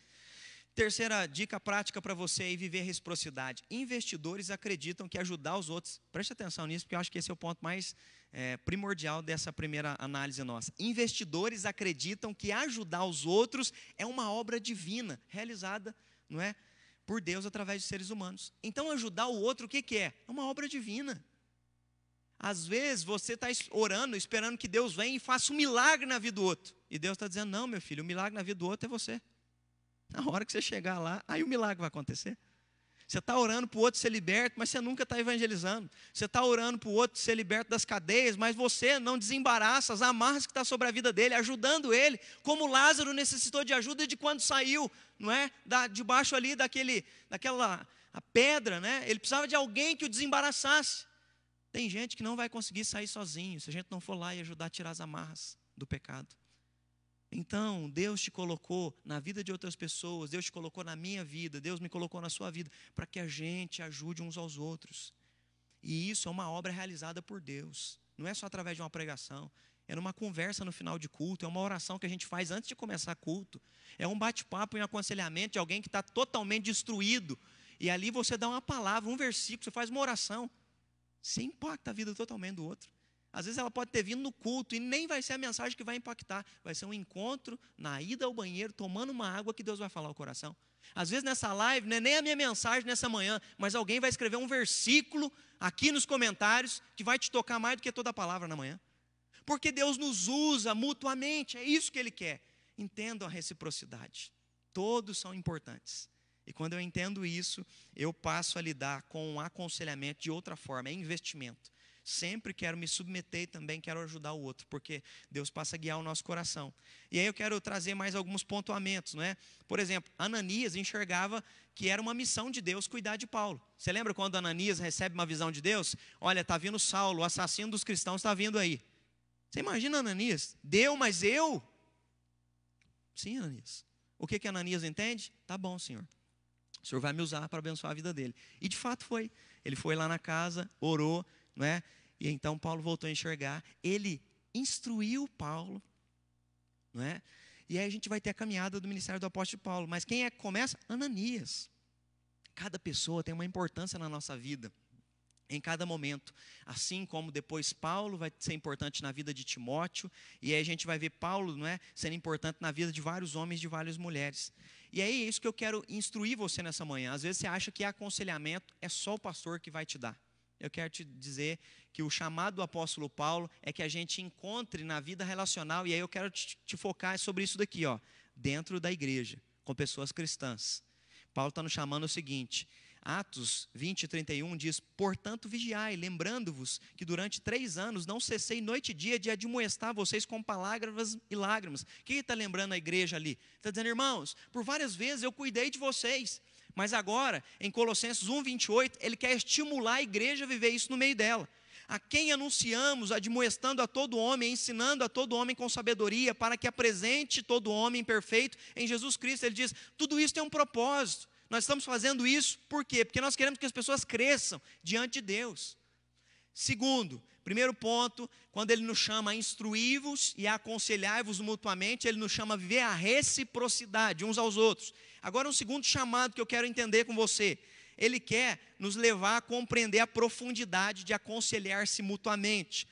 Terceira dica prática para você é viver reciprocidade. Investidores acreditam que ajudar os outros, preste atenção nisso, porque eu acho que esse é o ponto mais é, primordial dessa primeira análise nossa. Investidores acreditam que ajudar os outros é uma obra divina, realizada, não é? Por Deus através de seres humanos. Então, ajudar o outro, o que, que é? É uma obra divina. Às vezes você está orando, esperando que Deus venha e faça um milagre na vida do outro. E Deus está dizendo: não, meu filho, o milagre na vida do outro é você. Na hora que você chegar lá, aí o milagre vai acontecer. Você está orando para o outro ser liberto, mas você nunca está evangelizando. Você está orando para o outro ser liberto das cadeias, mas você não desembaraça as amarras que estão tá sobre a vida dele, ajudando ele, como Lázaro necessitou de ajuda de quando saiu, não é? Da, debaixo ali daquele, daquela pedra, né? Ele precisava de alguém que o desembaraçasse. Tem gente que não vai conseguir sair sozinho se a gente não for lá e ajudar a tirar as amarras do pecado. Então, Deus te colocou na vida de outras pessoas, Deus te colocou na minha vida, Deus me colocou na sua vida, para que a gente ajude uns aos outros. E isso é uma obra realizada por Deus. Não é só através de uma pregação, é numa conversa no final de culto, é uma oração que a gente faz antes de começar culto, é um bate-papo e um aconselhamento de alguém que está totalmente destruído. E ali você dá uma palavra, um versículo, você faz uma oração. Você impacta a vida totalmente do outro. Às vezes ela pode ter vindo no culto e nem vai ser a mensagem que vai impactar. Vai ser um encontro na ida ao banheiro, tomando uma água que Deus vai falar ao coração. Às vezes nessa live, não é nem a minha mensagem nessa manhã, mas alguém vai escrever um versículo aqui nos comentários que vai te tocar mais do que toda a palavra na manhã. Porque Deus nos usa mutuamente, é isso que Ele quer. Entendam a reciprocidade. Todos são importantes. E quando eu entendo isso, eu passo a lidar com um aconselhamento de outra forma, é investimento sempre quero me submeter e também quero ajudar o outro, porque Deus passa a guiar o nosso coração. E aí eu quero trazer mais alguns pontuamentos, não é? Por exemplo, Ananias enxergava que era uma missão de Deus cuidar de Paulo. Você lembra quando Ananias recebe uma visão de Deus? Olha, está vindo Saulo, o assassino dos cristãos está vindo aí. Você imagina Ananias? Deu, mas eu? Sim, Ananias. O que que Ananias entende? Tá bom, Senhor. O Senhor vai me usar para abençoar a vida dele. E de fato foi. Ele foi lá na casa, orou, não é? E então Paulo voltou a enxergar. Ele instruiu Paulo, não é? E aí a gente vai ter a caminhada do ministério do apóstolo Paulo. Mas quem é que começa? Ananias. Cada pessoa tem uma importância na nossa vida, em cada momento. Assim como depois Paulo vai ser importante na vida de Timóteo, e aí a gente vai ver Paulo, não é, sendo importante na vida de vários homens, de várias mulheres. E aí é isso que eu quero instruir você nessa manhã. Às vezes você acha que aconselhamento é só o pastor que vai te dar eu quero te dizer que o chamado do apóstolo Paulo é que a gente encontre na vida relacional, e aí eu quero te, te focar sobre isso daqui, ó, dentro da igreja, com pessoas cristãs. Paulo está nos chamando o seguinte: Atos 20 e 31 diz: Portanto, vigiai, lembrando-vos que durante três anos não cessei noite e dia de admoestar vocês com palavras e lágrimas. Quem está lembrando a igreja ali? Está dizendo, irmãos, por várias vezes eu cuidei de vocês, mas agora, em Colossenses 1, 28, ele quer estimular a igreja a viver isso no meio dela. A quem anunciamos, admoestando a todo homem, ensinando a todo homem com sabedoria, para que apresente todo homem perfeito em Jesus Cristo. Ele diz: tudo isso tem um propósito. Nós estamos fazendo isso por quê? Porque nós queremos que as pessoas cresçam diante de Deus. Segundo, primeiro ponto, quando ele nos chama a instruí-vos e a aconselhar-vos mutuamente, ele nos chama a viver a reciprocidade uns aos outros. Agora, um segundo chamado que eu quero entender com você. Ele quer nos levar a compreender a profundidade de aconselhar-se mutuamente.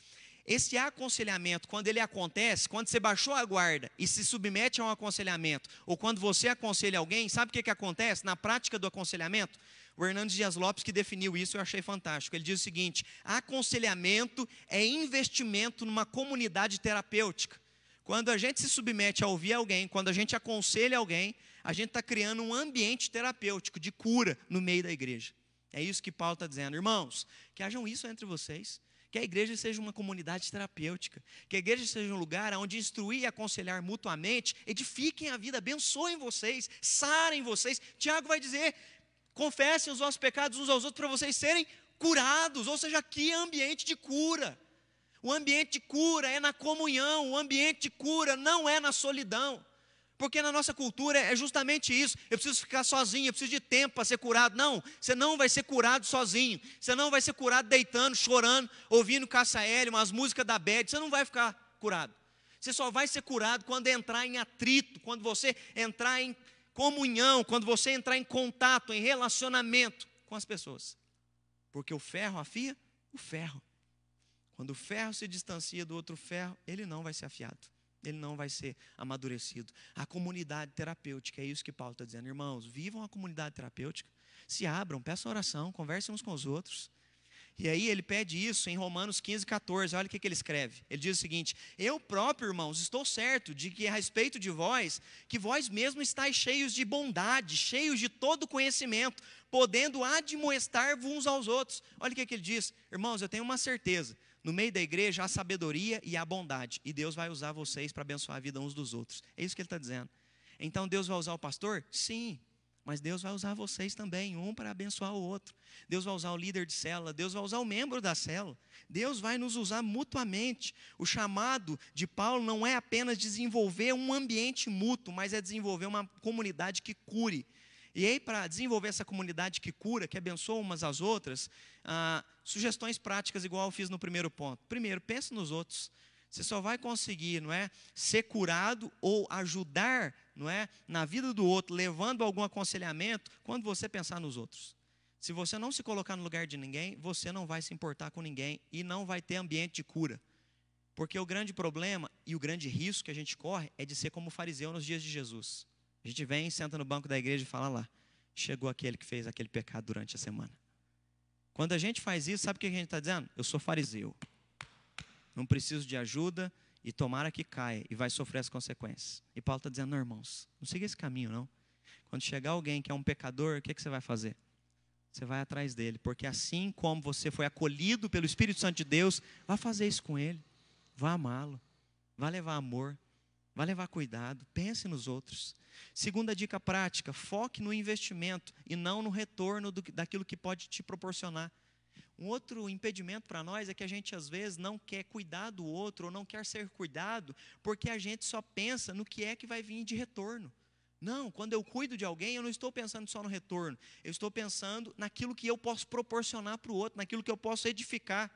Esse aconselhamento, quando ele acontece, quando você baixou a guarda e se submete a um aconselhamento, ou quando você aconselha alguém, sabe o que, que acontece na prática do aconselhamento? O Hernandes Dias Lopes que definiu isso, eu achei fantástico. Ele diz o seguinte: aconselhamento é investimento numa comunidade terapêutica. Quando a gente se submete a ouvir alguém, quando a gente aconselha alguém, a gente está criando um ambiente terapêutico de cura no meio da igreja. É isso que Paulo está dizendo. Irmãos, que hajam isso entre vocês. Que a igreja seja uma comunidade terapêutica. Que a igreja seja um lugar onde instruir e aconselhar mutuamente, edifiquem a vida, abençoem vocês, sarem vocês. Tiago vai dizer: confessem os vossos pecados uns aos outros para vocês serem curados, ou seja, aqui é ambiente de cura. O ambiente de cura é na comunhão, o ambiente de cura não é na solidão. Porque na nossa cultura é justamente isso. Eu preciso ficar sozinho, eu preciso de tempo para ser curado. Não, você não vai ser curado sozinho. Você não vai ser curado deitando, chorando, ouvindo caça aérea, umas músicas da bed. Você não vai ficar curado. Você só vai ser curado quando entrar em atrito, quando você entrar em comunhão, quando você entrar em contato, em relacionamento com as pessoas. Porque o ferro afia o ferro. Quando o ferro se distancia do outro ferro, ele não vai ser afiado, ele não vai ser amadurecido. A comunidade terapêutica, é isso que Paulo está dizendo. Irmãos, vivam a comunidade terapêutica, se abram, peçam oração, conversem uns com os outros. E aí ele pede isso em Romanos 15, 14. Olha o que, que ele escreve. Ele diz o seguinte: Eu próprio, irmãos, estou certo de que a respeito de vós, que vós mesmos estáis cheios de bondade, cheios de todo conhecimento, podendo admoestar-vos uns aos outros. Olha o que, que ele diz. Irmãos, eu tenho uma certeza. No meio da igreja há sabedoria e há bondade. E Deus vai usar vocês para abençoar a vida uns dos outros. É isso que ele está dizendo. Então Deus vai usar o pastor? Sim. Mas Deus vai usar vocês também, um para abençoar o outro. Deus vai usar o líder de célula, Deus vai usar o membro da célula. Deus vai nos usar mutuamente. O chamado de Paulo não é apenas desenvolver um ambiente mútuo, mas é desenvolver uma comunidade que cure. E aí, para desenvolver essa comunidade que cura, que abençoa umas às outras, ah, sugestões práticas, igual eu fiz no primeiro ponto. Primeiro, pense nos outros. Você só vai conseguir, não é, ser curado ou ajudar, não é, na vida do outro, levando algum aconselhamento, quando você pensar nos outros. Se você não se colocar no lugar de ninguém, você não vai se importar com ninguém e não vai ter ambiente de cura. Porque o grande problema e o grande risco que a gente corre é de ser como o fariseu nos dias de Jesus. A gente vem, senta no banco da igreja e fala lá, chegou aquele que fez aquele pecado durante a semana. Quando a gente faz isso, sabe o que a gente está dizendo? Eu sou fariseu não preciso de ajuda e tomara que caia e vai sofrer as consequências. E Paulo está dizendo, não, irmãos, não siga esse caminho, não. Quando chegar alguém que é um pecador, o que, que você vai fazer? Você vai atrás dele, porque assim como você foi acolhido pelo Espírito Santo de Deus, vá fazer isso com ele, vá amá-lo, vá levar amor, vá levar cuidado, pense nos outros. Segunda dica prática: foque no investimento e não no retorno do, daquilo que pode te proporcionar. Um outro impedimento para nós é que a gente às vezes não quer cuidar do outro ou não quer ser cuidado porque a gente só pensa no que é que vai vir de retorno. Não, quando eu cuido de alguém, eu não estou pensando só no retorno, eu estou pensando naquilo que eu posso proporcionar para o outro, naquilo que eu posso edificar.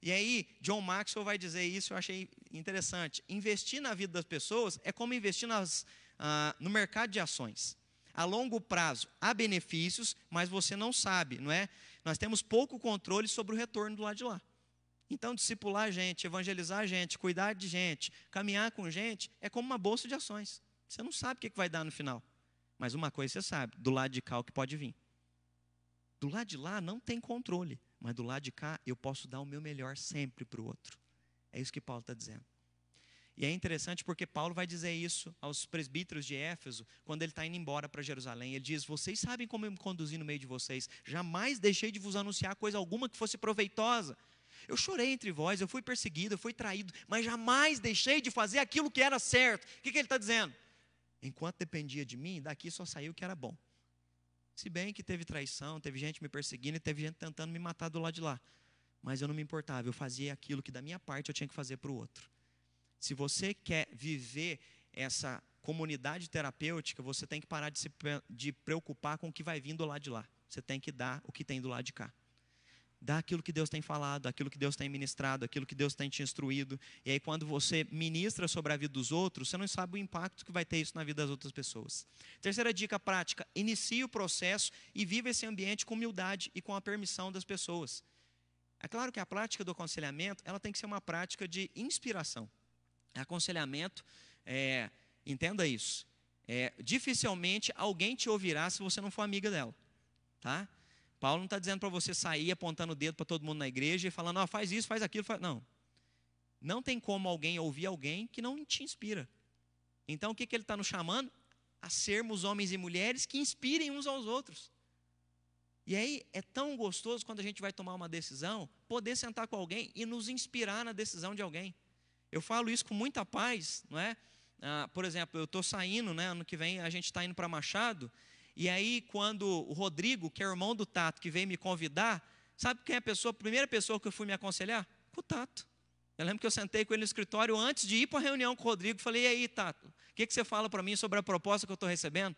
E aí, John Maxwell vai dizer isso, eu achei interessante. Investir na vida das pessoas é como investir nas, ah, no mercado de ações. A longo prazo há benefícios, mas você não sabe, não é? Nós temos pouco controle sobre o retorno do lado de lá. Então, discipular a gente, evangelizar a gente, cuidar de gente, caminhar com gente, é como uma bolsa de ações. Você não sabe o que vai dar no final. Mas uma coisa você sabe: do lado de cá o que pode vir. Do lado de lá não tem controle, mas do lado de cá eu posso dar o meu melhor sempre para o outro. É isso que Paulo está dizendo. E é interessante porque Paulo vai dizer isso aos presbíteros de Éfeso, quando ele está indo embora para Jerusalém. Ele diz: Vocês sabem como eu me conduzi no meio de vocês, jamais deixei de vos anunciar coisa alguma que fosse proveitosa. Eu chorei entre vós, eu fui perseguido, eu fui traído, mas jamais deixei de fazer aquilo que era certo. O que, que ele está dizendo? Enquanto dependia de mim, daqui só saiu o que era bom. Se bem que teve traição, teve gente me perseguindo e teve gente tentando me matar do lado de lá. Mas eu não me importava, eu fazia aquilo que da minha parte eu tinha que fazer para o outro. Se você quer viver essa comunidade terapêutica, você tem que parar de se de preocupar com o que vai vir do lado de lá. Você tem que dar o que tem do lado de cá. Dá aquilo que Deus tem falado, aquilo que Deus tem ministrado, aquilo que Deus tem te instruído. E aí, quando você ministra sobre a vida dos outros, você não sabe o impacto que vai ter isso na vida das outras pessoas. Terceira dica prática: inicie o processo e viva esse ambiente com humildade e com a permissão das pessoas. É claro que a prática do aconselhamento ela tem que ser uma prática de inspiração. Aconselhamento, é, entenda isso. É, dificilmente alguém te ouvirá se você não for amiga dela. Tá? Paulo não está dizendo para você sair apontando o dedo para todo mundo na igreja e falando, oh, faz isso, faz aquilo. Faz... Não. Não tem como alguém ouvir alguém que não te inspira. Então o que, que ele está nos chamando? A sermos homens e mulheres que inspirem uns aos outros. E aí é tão gostoso quando a gente vai tomar uma decisão, poder sentar com alguém e nos inspirar na decisão de alguém. Eu falo isso com muita paz, não é? Ah, por exemplo, eu estou saindo, né, ano que vem a gente está indo para Machado, e aí quando o Rodrigo, que é irmão do Tato, que veio me convidar, sabe quem é a pessoa, a primeira pessoa que eu fui me aconselhar? Com o Tato. Eu lembro que eu sentei com ele no escritório antes de ir para a reunião com o Rodrigo, falei, e aí, Tato, o que, que você fala para mim sobre a proposta que eu estou recebendo?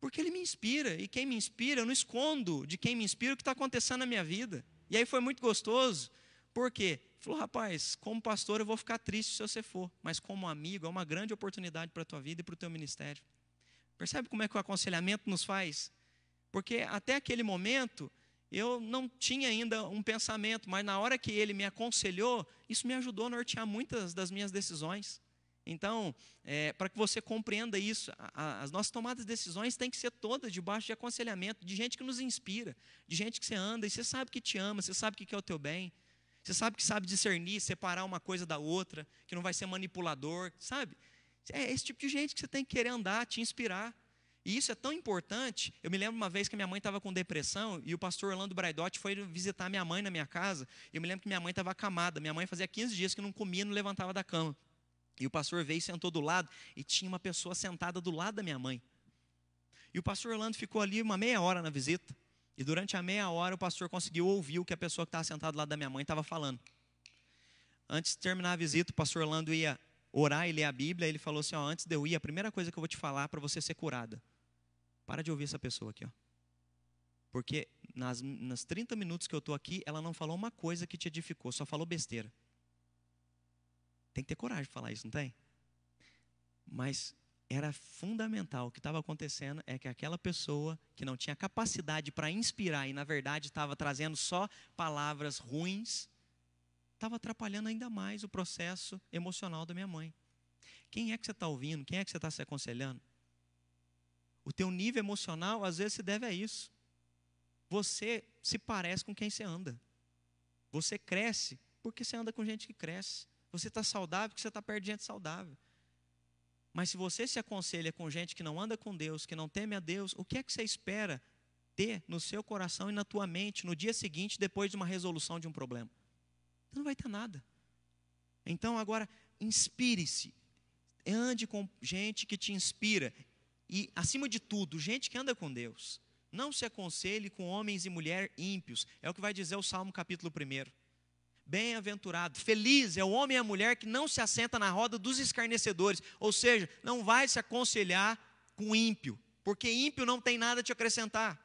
Porque ele me inspira, e quem me inspira, eu não escondo de quem me inspira o que está acontecendo na minha vida. E aí foi muito gostoso, por quê? Falou, rapaz, como pastor eu vou ficar triste se você for, mas como amigo é uma grande oportunidade para a tua vida e para o teu ministério. Percebe como é que o aconselhamento nos faz? Porque até aquele momento eu não tinha ainda um pensamento, mas na hora que ele me aconselhou, isso me ajudou a nortear muitas das minhas decisões. Então, é, para que você compreenda isso, a, a, as nossas tomadas de decisões têm que ser todas debaixo de aconselhamento, de gente que nos inspira, de gente que você anda e você sabe que te ama, você sabe que quer o teu bem, você sabe que sabe discernir, separar uma coisa da outra, que não vai ser manipulador, sabe? É esse tipo de gente que você tem que querer andar, te inspirar. E isso é tão importante. Eu me lembro uma vez que minha mãe estava com depressão e o pastor Orlando Braidotti foi visitar minha mãe na minha casa. E eu me lembro que minha mãe estava acamada. Minha mãe fazia 15 dias que não comia, não levantava da cama. E o pastor veio e sentou do lado e tinha uma pessoa sentada do lado da minha mãe. E o pastor Orlando ficou ali uma meia hora na visita. E durante a meia hora o pastor conseguiu ouvir o que a pessoa que estava sentada do lado da minha mãe estava falando. Antes de terminar a visita, o pastor Orlando ia orar e ler a Bíblia. Ele falou assim: ó, antes de eu ir, a primeira coisa que eu vou te falar para você ser curada. Para de ouvir essa pessoa aqui, ó. Porque nas, nas 30 minutos que eu estou aqui, ela não falou uma coisa que te edificou, só falou besteira. Tem que ter coragem de falar isso, não tem? Mas era fundamental. O que estava acontecendo é que aquela pessoa que não tinha capacidade para inspirar e, na verdade, estava trazendo só palavras ruins, estava atrapalhando ainda mais o processo emocional da minha mãe. Quem é que você está ouvindo? Quem é que você está se aconselhando? O teu nível emocional, às vezes, se deve a isso. Você se parece com quem você anda. Você cresce porque você anda com gente que cresce. Você está saudável porque você está perto de gente saudável. Mas se você se aconselha com gente que não anda com Deus, que não teme a Deus, o que é que você espera ter no seu coração e na tua mente no dia seguinte, depois de uma resolução de um problema? Não vai ter nada. Então, agora, inspire-se. Ande com gente que te inspira. E, acima de tudo, gente que anda com Deus. Não se aconselhe com homens e mulheres ímpios. É o que vai dizer o Salmo capítulo 1. Bem-aventurado, feliz é o homem e a mulher que não se assenta na roda dos escarnecedores, ou seja, não vai se aconselhar com ímpio, porque ímpio não tem nada a te acrescentar.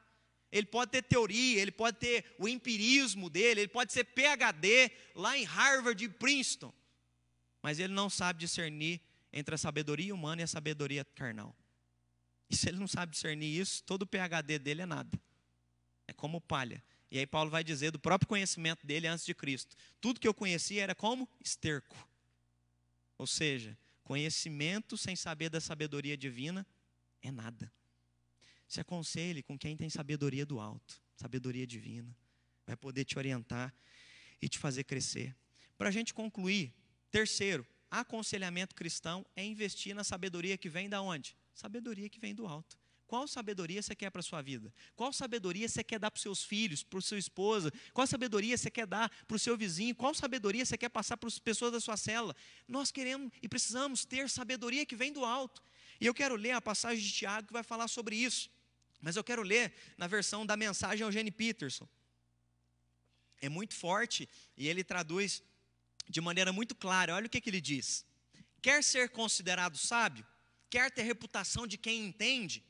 Ele pode ter teoria, ele pode ter o empirismo dele, ele pode ser PhD lá em Harvard e Princeton, mas ele não sabe discernir entre a sabedoria humana e a sabedoria carnal. E se ele não sabe discernir isso, todo o PhD dele é nada. É como palha. E aí Paulo vai dizer do próprio conhecimento dele antes de Cristo. Tudo que eu conhecia era como esterco. Ou seja, conhecimento sem saber da sabedoria divina é nada. Se aconselhe com quem tem sabedoria do alto, sabedoria divina. Vai poder te orientar e te fazer crescer. Para a gente concluir, terceiro, aconselhamento cristão é investir na sabedoria que vem da onde? Sabedoria que vem do alto. Qual sabedoria você quer para a sua vida? Qual sabedoria você quer dar para os seus filhos, para a sua esposa? Qual sabedoria você quer dar para o seu vizinho? Qual sabedoria você quer passar para as pessoas da sua cela? Nós queremos e precisamos ter sabedoria que vem do alto. E eu quero ler a passagem de Tiago que vai falar sobre isso. Mas eu quero ler na versão da mensagem Eugênio Peterson. É muito forte e ele traduz de maneira muito clara. Olha o que, que ele diz: Quer ser considerado sábio? Quer ter reputação de quem entende?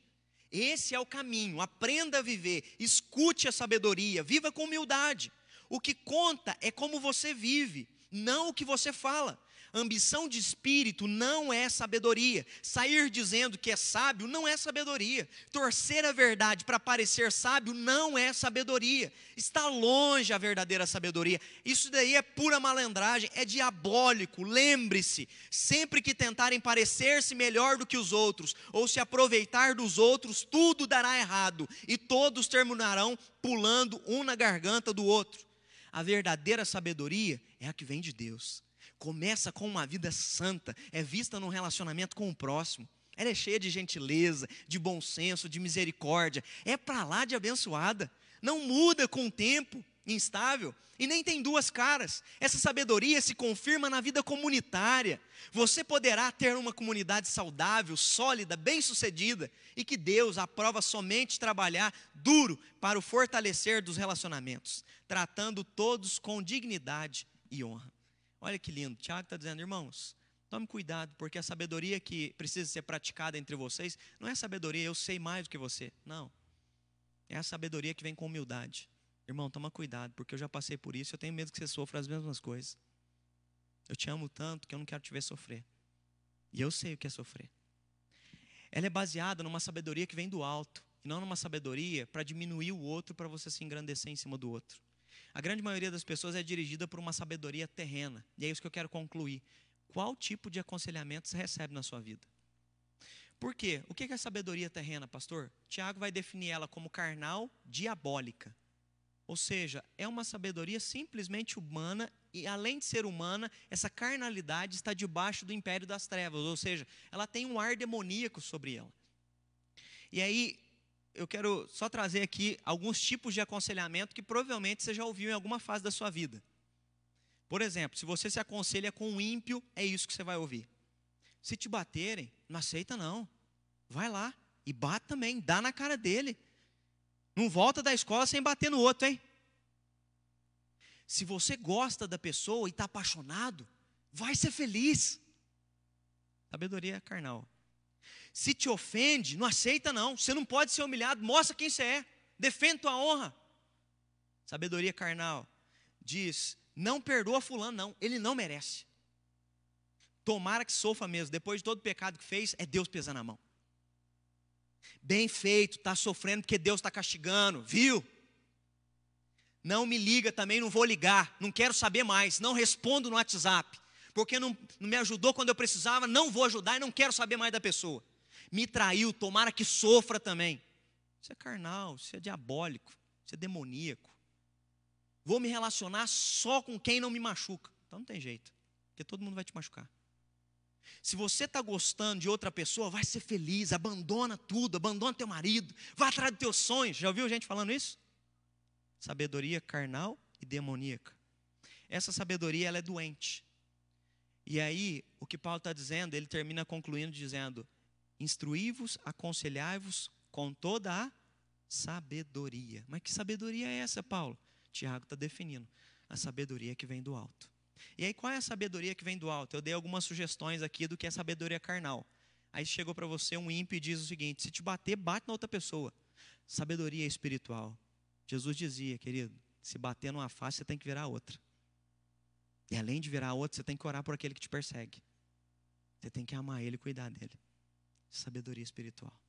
Esse é o caminho. Aprenda a viver, escute a sabedoria, viva com humildade. O que conta é como você vive, não o que você fala. Ambição de espírito não é sabedoria. Sair dizendo que é sábio não é sabedoria. Torcer a verdade para parecer sábio não é sabedoria. Está longe a verdadeira sabedoria. Isso daí é pura malandragem, é diabólico. Lembre-se: sempre que tentarem parecer-se melhor do que os outros ou se aproveitar dos outros, tudo dará errado e todos terminarão pulando um na garganta do outro. A verdadeira sabedoria é a que vem de Deus começa com uma vida santa, é vista num relacionamento com o próximo. Ela é cheia de gentileza, de bom senso, de misericórdia. É para lá de abençoada. Não muda com o tempo, instável, e nem tem duas caras. Essa sabedoria se confirma na vida comunitária. Você poderá ter uma comunidade saudável, sólida, bem-sucedida, e que Deus aprova somente trabalhar duro para o fortalecer dos relacionamentos, tratando todos com dignidade e honra. Olha que lindo. Tiago está dizendo, irmãos, tome cuidado, porque a sabedoria que precisa ser praticada entre vocês não é sabedoria, eu sei mais do que você. Não. É a sabedoria que vem com humildade. Irmão, toma cuidado, porque eu já passei por isso, eu tenho medo que você sofra as mesmas coisas. Eu te amo tanto que eu não quero te ver sofrer. E eu sei o que é sofrer. Ela é baseada numa sabedoria que vem do alto, e não numa sabedoria para diminuir o outro, para você se engrandecer em cima do outro. A grande maioria das pessoas é dirigida por uma sabedoria terrena. E é isso que eu quero concluir. qual tipo de aconselhamento você recebe na sua vida. Por quê? O que é sabedoria terrena, pastor? Tiago vai definir ela como carnal diabólica. Ou seja, é uma sabedoria simplesmente humana e, além de ser humana, essa carnalidade está debaixo do império das trevas. Ou seja, ela tem um ar demoníaco sobre ela. E aí, eu quero só trazer aqui alguns tipos de aconselhamento que provavelmente você já ouviu em alguma fase da sua vida. Por exemplo, se você se aconselha com um ímpio, é isso que você vai ouvir. Se te baterem, não aceita não. Vai lá e bate também, dá na cara dele. Não volta da escola sem bater no outro, hein? Se você gosta da pessoa e está apaixonado, vai ser feliz. Sabedoria carnal. Se te ofende, não aceita não. Você não pode ser humilhado, mostra quem você é. Defenda tua honra. Sabedoria carnal diz: não perdoa fulano, não, ele não merece. Tomara que sofra mesmo, depois de todo o pecado que fez, é Deus pesando a mão. Bem feito, está sofrendo porque Deus está castigando, viu? Não me liga também, não vou ligar, não quero saber mais, não respondo no WhatsApp, porque não, não me ajudou quando eu precisava, não vou ajudar e não quero saber mais da pessoa. Me traiu, tomara que sofra também. Isso é carnal, isso é diabólico, isso é demoníaco. Vou me relacionar só com quem não me machuca. Então não tem jeito, porque todo mundo vai te machucar. Se você está gostando de outra pessoa, vai ser feliz, abandona tudo, abandona teu marido, vá atrás dos teus sonhos. Já ouviu gente falando isso? Sabedoria carnal e demoníaca. Essa sabedoria ela é doente. E aí, o que Paulo está dizendo, ele termina concluindo dizendo: instruí-vos, aconselhai-vos com toda a sabedoria. Mas que sabedoria é essa, Paulo? Tiago está definindo. A sabedoria que vem do alto. E aí, qual é a sabedoria que vem do alto? Eu dei algumas sugestões aqui do que é sabedoria carnal. Aí chegou para você um ímpio e diz o seguinte: se te bater, bate na outra pessoa. Sabedoria espiritual. Jesus dizia, querido, se bater numa face, você tem que virar outra. E além de virar outra, você tem que orar por aquele que te persegue. Você tem que amar ele e cuidar dele. Sabedoria espiritual.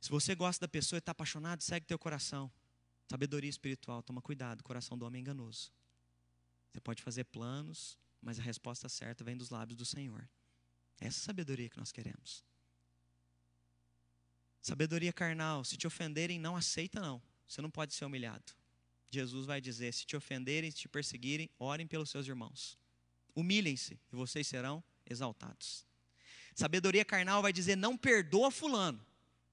Se você gosta da pessoa e está apaixonado, segue teu coração. Sabedoria espiritual, toma cuidado, coração do homem é enganoso. Você pode fazer planos, mas a resposta certa vem dos lábios do Senhor. Essa é sabedoria que nós queremos. Sabedoria carnal, se te ofenderem, não aceita não. Você não pode ser humilhado. Jesus vai dizer: se te ofenderem, se te perseguirem, orem pelos seus irmãos. Humilhem-se e vocês serão exaltados. Sabedoria carnal vai dizer: não perdoa fulano.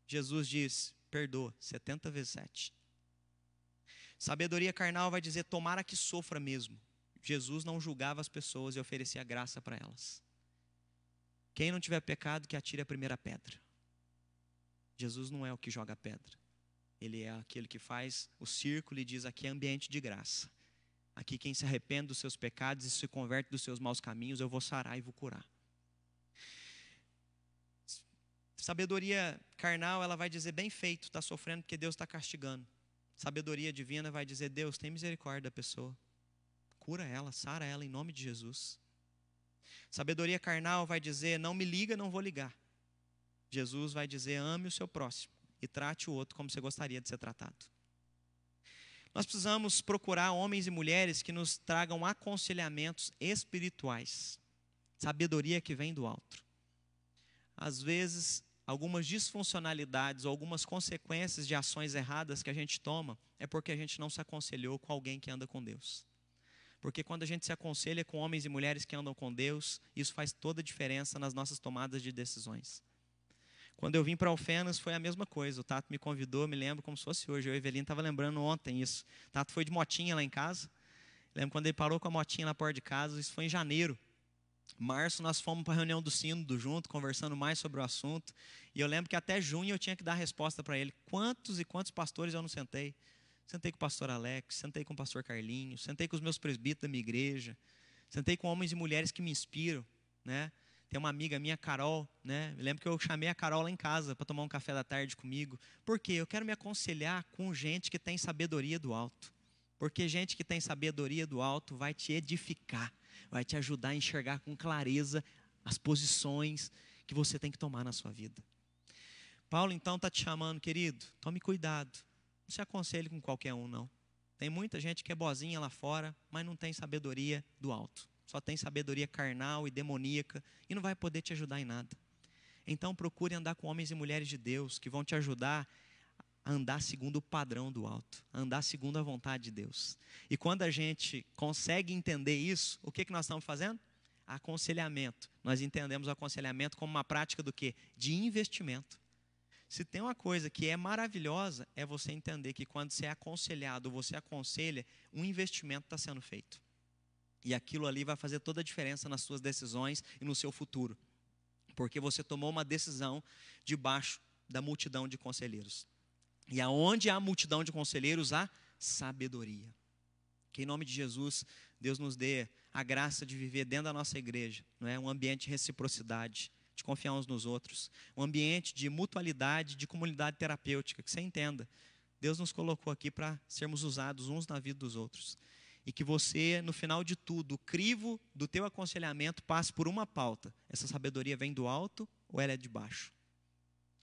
Jesus diz: perdoa 70 vezes 7. Sabedoria carnal vai dizer: tomara que sofra mesmo. Jesus não julgava as pessoas e oferecia graça para elas. Quem não tiver pecado, que atire a primeira pedra. Jesus não é o que joga pedra. Ele é aquele que faz o círculo e diz: aqui é ambiente de graça. Aqui, quem se arrepende dos seus pecados e se converte dos seus maus caminhos, eu vou sarar e vou curar. Sabedoria carnal, ela vai dizer: bem feito, está sofrendo porque Deus está castigando. Sabedoria divina vai dizer: Deus, tem misericórdia da pessoa. Cura ela, sara ela em nome de Jesus. Sabedoria carnal vai dizer: Não me liga, não vou ligar. Jesus vai dizer: Ame o seu próximo e trate o outro como você gostaria de ser tratado. Nós precisamos procurar homens e mulheres que nos tragam aconselhamentos espirituais, sabedoria que vem do alto. Às vezes, algumas disfuncionalidades ou algumas consequências de ações erradas que a gente toma é porque a gente não se aconselhou com alguém que anda com Deus. Porque quando a gente se aconselha com homens e mulheres que andam com Deus, isso faz toda a diferença nas nossas tomadas de decisões. Quando eu vim para Alfenas foi a mesma coisa. O Tato me convidou, me lembro como se fosse hoje. Eu e Evelino estava lembrando ontem isso. O Tato foi de motinha lá em casa. Lembro quando ele parou com a motinha na porta de casa, isso foi em janeiro. Março nós fomos para a reunião do sínodo junto, conversando mais sobre o assunto. E eu lembro que até junho eu tinha que dar resposta para ele. Quantos e quantos pastores eu não sentei? Sentei com o pastor Alex, sentei com o pastor Carlinhos, sentei com os meus presbíteros da minha igreja, sentei com homens e mulheres que me inspiram, né? Tem uma amiga minha, Carol, né? Eu lembro que eu chamei a Carol lá em casa para tomar um café da tarde comigo. Por quê? Eu quero me aconselhar com gente que tem sabedoria do alto. Porque gente que tem sabedoria do alto vai te edificar vai te ajudar a enxergar com clareza as posições que você tem que tomar na sua vida. Paulo então está te chamando, querido, tome cuidado. Não se aconselhe com qualquer um, não. Tem muita gente que é bozinha lá fora, mas não tem sabedoria do alto. só tem sabedoria carnal e demoníaca e não vai poder te ajudar em nada. Então procure andar com homens e mulheres de Deus que vão te ajudar a andar segundo o padrão do alto, a andar segundo a vontade de Deus. E quando a gente consegue entender isso, o que, que nós estamos fazendo? Aconselhamento. Nós entendemos o aconselhamento como uma prática do que? De investimento. Se tem uma coisa que é maravilhosa, é você entender que quando você é aconselhado, você aconselha, um investimento está sendo feito. E aquilo ali vai fazer toda a diferença nas suas decisões e no seu futuro. Porque você tomou uma decisão debaixo da multidão de conselheiros. E aonde há multidão de conselheiros, há sabedoria. Que em nome de Jesus, Deus nos dê a graça de viver dentro da nossa igreja, não é? um ambiente de reciprocidade, de confiar uns nos outros, um ambiente de mutualidade, de comunidade terapêutica, que você entenda. Deus nos colocou aqui para sermos usados uns na vida dos outros. E que você, no final de tudo, o crivo do teu aconselhamento passe por uma pauta. Essa sabedoria vem do alto ou ela é de baixo?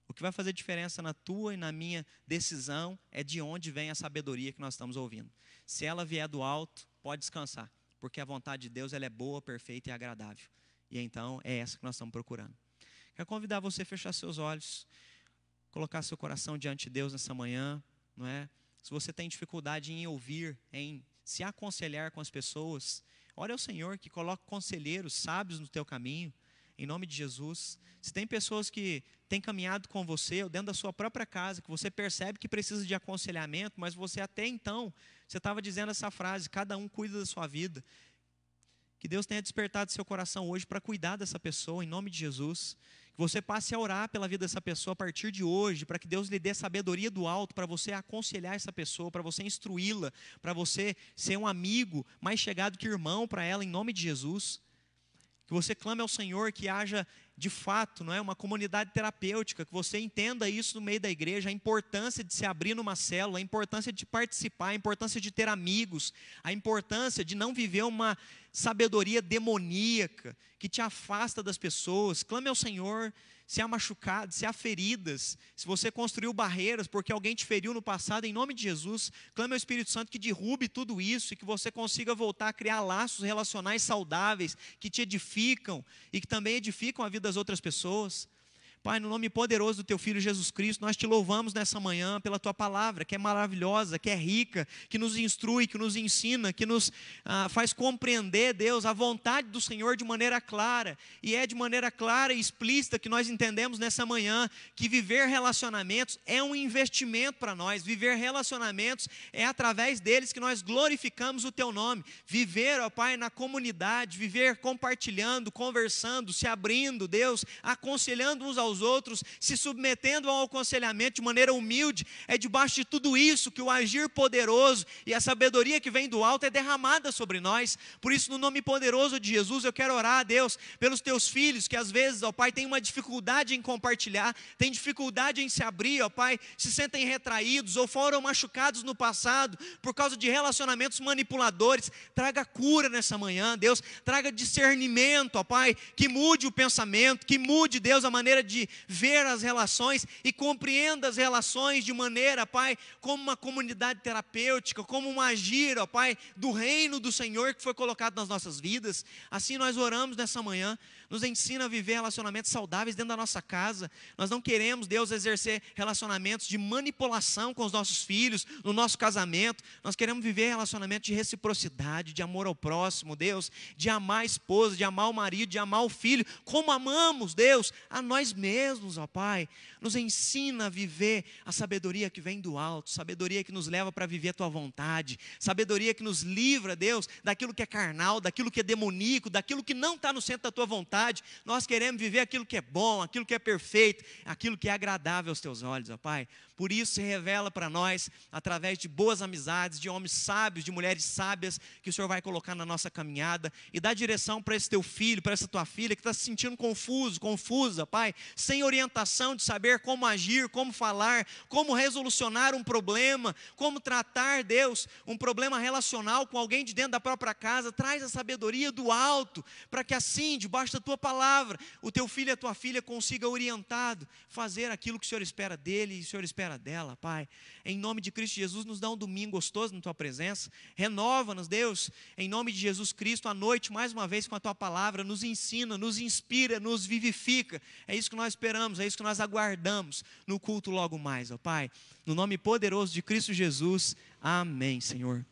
O que vai fazer diferença na tua e na minha decisão é de onde vem a sabedoria que nós estamos ouvindo. Se ela vier do alto, pode descansar, porque a vontade de Deus ela é boa, perfeita e agradável. E então é essa que nós estamos procurando. Quero convidar você a fechar seus olhos, colocar seu coração diante de Deus nessa manhã, não é? Se você tem dificuldade em ouvir, em se aconselhar com as pessoas, ore ao Senhor que coloque conselheiros sábios no teu caminho em nome de Jesus. Se tem pessoas que têm caminhado com você, ou dentro da sua própria casa, que você percebe que precisa de aconselhamento, mas você até então, você estava dizendo essa frase: cada um cuida da sua vida. Que Deus tenha despertado seu coração hoje para cuidar dessa pessoa, em nome de Jesus. Que você passe a orar pela vida dessa pessoa a partir de hoje, para que Deus lhe dê sabedoria do alto, para você aconselhar essa pessoa, para você instruí-la, para você ser um amigo mais chegado que irmão para ela, em nome de Jesus. Que você clame ao Senhor que haja de fato, não é, uma comunidade terapêutica, que você entenda isso no meio da igreja, a importância de se abrir numa célula, a importância de participar, a importância de ter amigos, a importância de não viver uma sabedoria demoníaca que te afasta das pessoas. Clame ao Senhor se há machucados, se há feridas, se você construiu barreiras porque alguém te feriu no passado, em nome de Jesus, clame ao Espírito Santo que derrube tudo isso e que você consiga voltar a criar laços relacionais saudáveis que te edificam e que também edificam a vida das outras pessoas. Pai, no nome poderoso do teu filho Jesus Cristo, nós te louvamos nessa manhã pela tua palavra, que é maravilhosa, que é rica, que nos instrui, que nos ensina, que nos ah, faz compreender, Deus, a vontade do Senhor de maneira clara. E é de maneira clara e explícita que nós entendemos nessa manhã que viver relacionamentos é um investimento para nós. Viver relacionamentos é através deles que nós glorificamos o teu nome. Viver, ó Pai, na comunidade, viver compartilhando, conversando, se abrindo, Deus, aconselhando uns aos aos outros, se submetendo ao aconselhamento de maneira humilde, é debaixo de tudo isso que o agir poderoso e a sabedoria que vem do alto é derramada sobre nós. Por isso, no nome poderoso de Jesus, eu quero orar a Deus pelos teus filhos que às vezes, ó Pai, têm uma dificuldade em compartilhar, têm dificuldade em se abrir, ó Pai, se sentem retraídos ou foram machucados no passado por causa de relacionamentos manipuladores. Traga cura nessa manhã, Deus, traga discernimento, ó Pai, que mude o pensamento, que mude, Deus, a maneira de ver as relações e compreenda as relações de maneira, Pai, como uma comunidade terapêutica, como um agir, ó Pai, do reino do Senhor que foi colocado nas nossas vidas. Assim nós oramos nessa manhã nos ensina a viver relacionamentos saudáveis dentro da nossa casa. Nós não queremos, Deus, exercer relacionamentos de manipulação com os nossos filhos, no nosso casamento. Nós queremos viver relacionamentos de reciprocidade, de amor ao próximo, Deus, de amar a esposa, de amar o marido, de amar o filho, como amamos, Deus, a nós mesmos, ó Pai. Nos ensina a viver a sabedoria que vem do alto, sabedoria que nos leva para viver a tua vontade, sabedoria que nos livra, Deus, daquilo que é carnal, daquilo que é demoníaco, daquilo que não está no centro da tua vontade nós queremos viver aquilo que é bom, aquilo que é perfeito, aquilo que é agradável aos teus olhos, ó Pai. Por isso se revela para nós, através de boas amizades, de homens sábios, de mulheres sábias, que o Senhor vai colocar na nossa caminhada e dá direção para esse teu filho, para essa tua filha que está se sentindo confuso, confusa, Pai. sem orientação de saber como agir, como falar, como resolucionar um problema, como tratar, Deus, um problema relacional com alguém de dentro da própria casa. Traz a sabedoria do alto, para que assim, debaixo da tua palavra, o teu filho e a tua filha consiga orientado fazer aquilo que o Senhor espera dele e o Senhor espera dela, Pai. Em nome de Cristo Jesus, nos dá um domingo gostoso na tua presença. Renova-nos, Deus, em nome de Jesus Cristo, à noite, mais uma vez com a tua palavra, nos ensina, nos inspira, nos vivifica. É isso que nós esperamos, é isso que nós aguardamos no culto logo mais, ó Pai. No nome poderoso de Cristo Jesus. Amém, Senhor.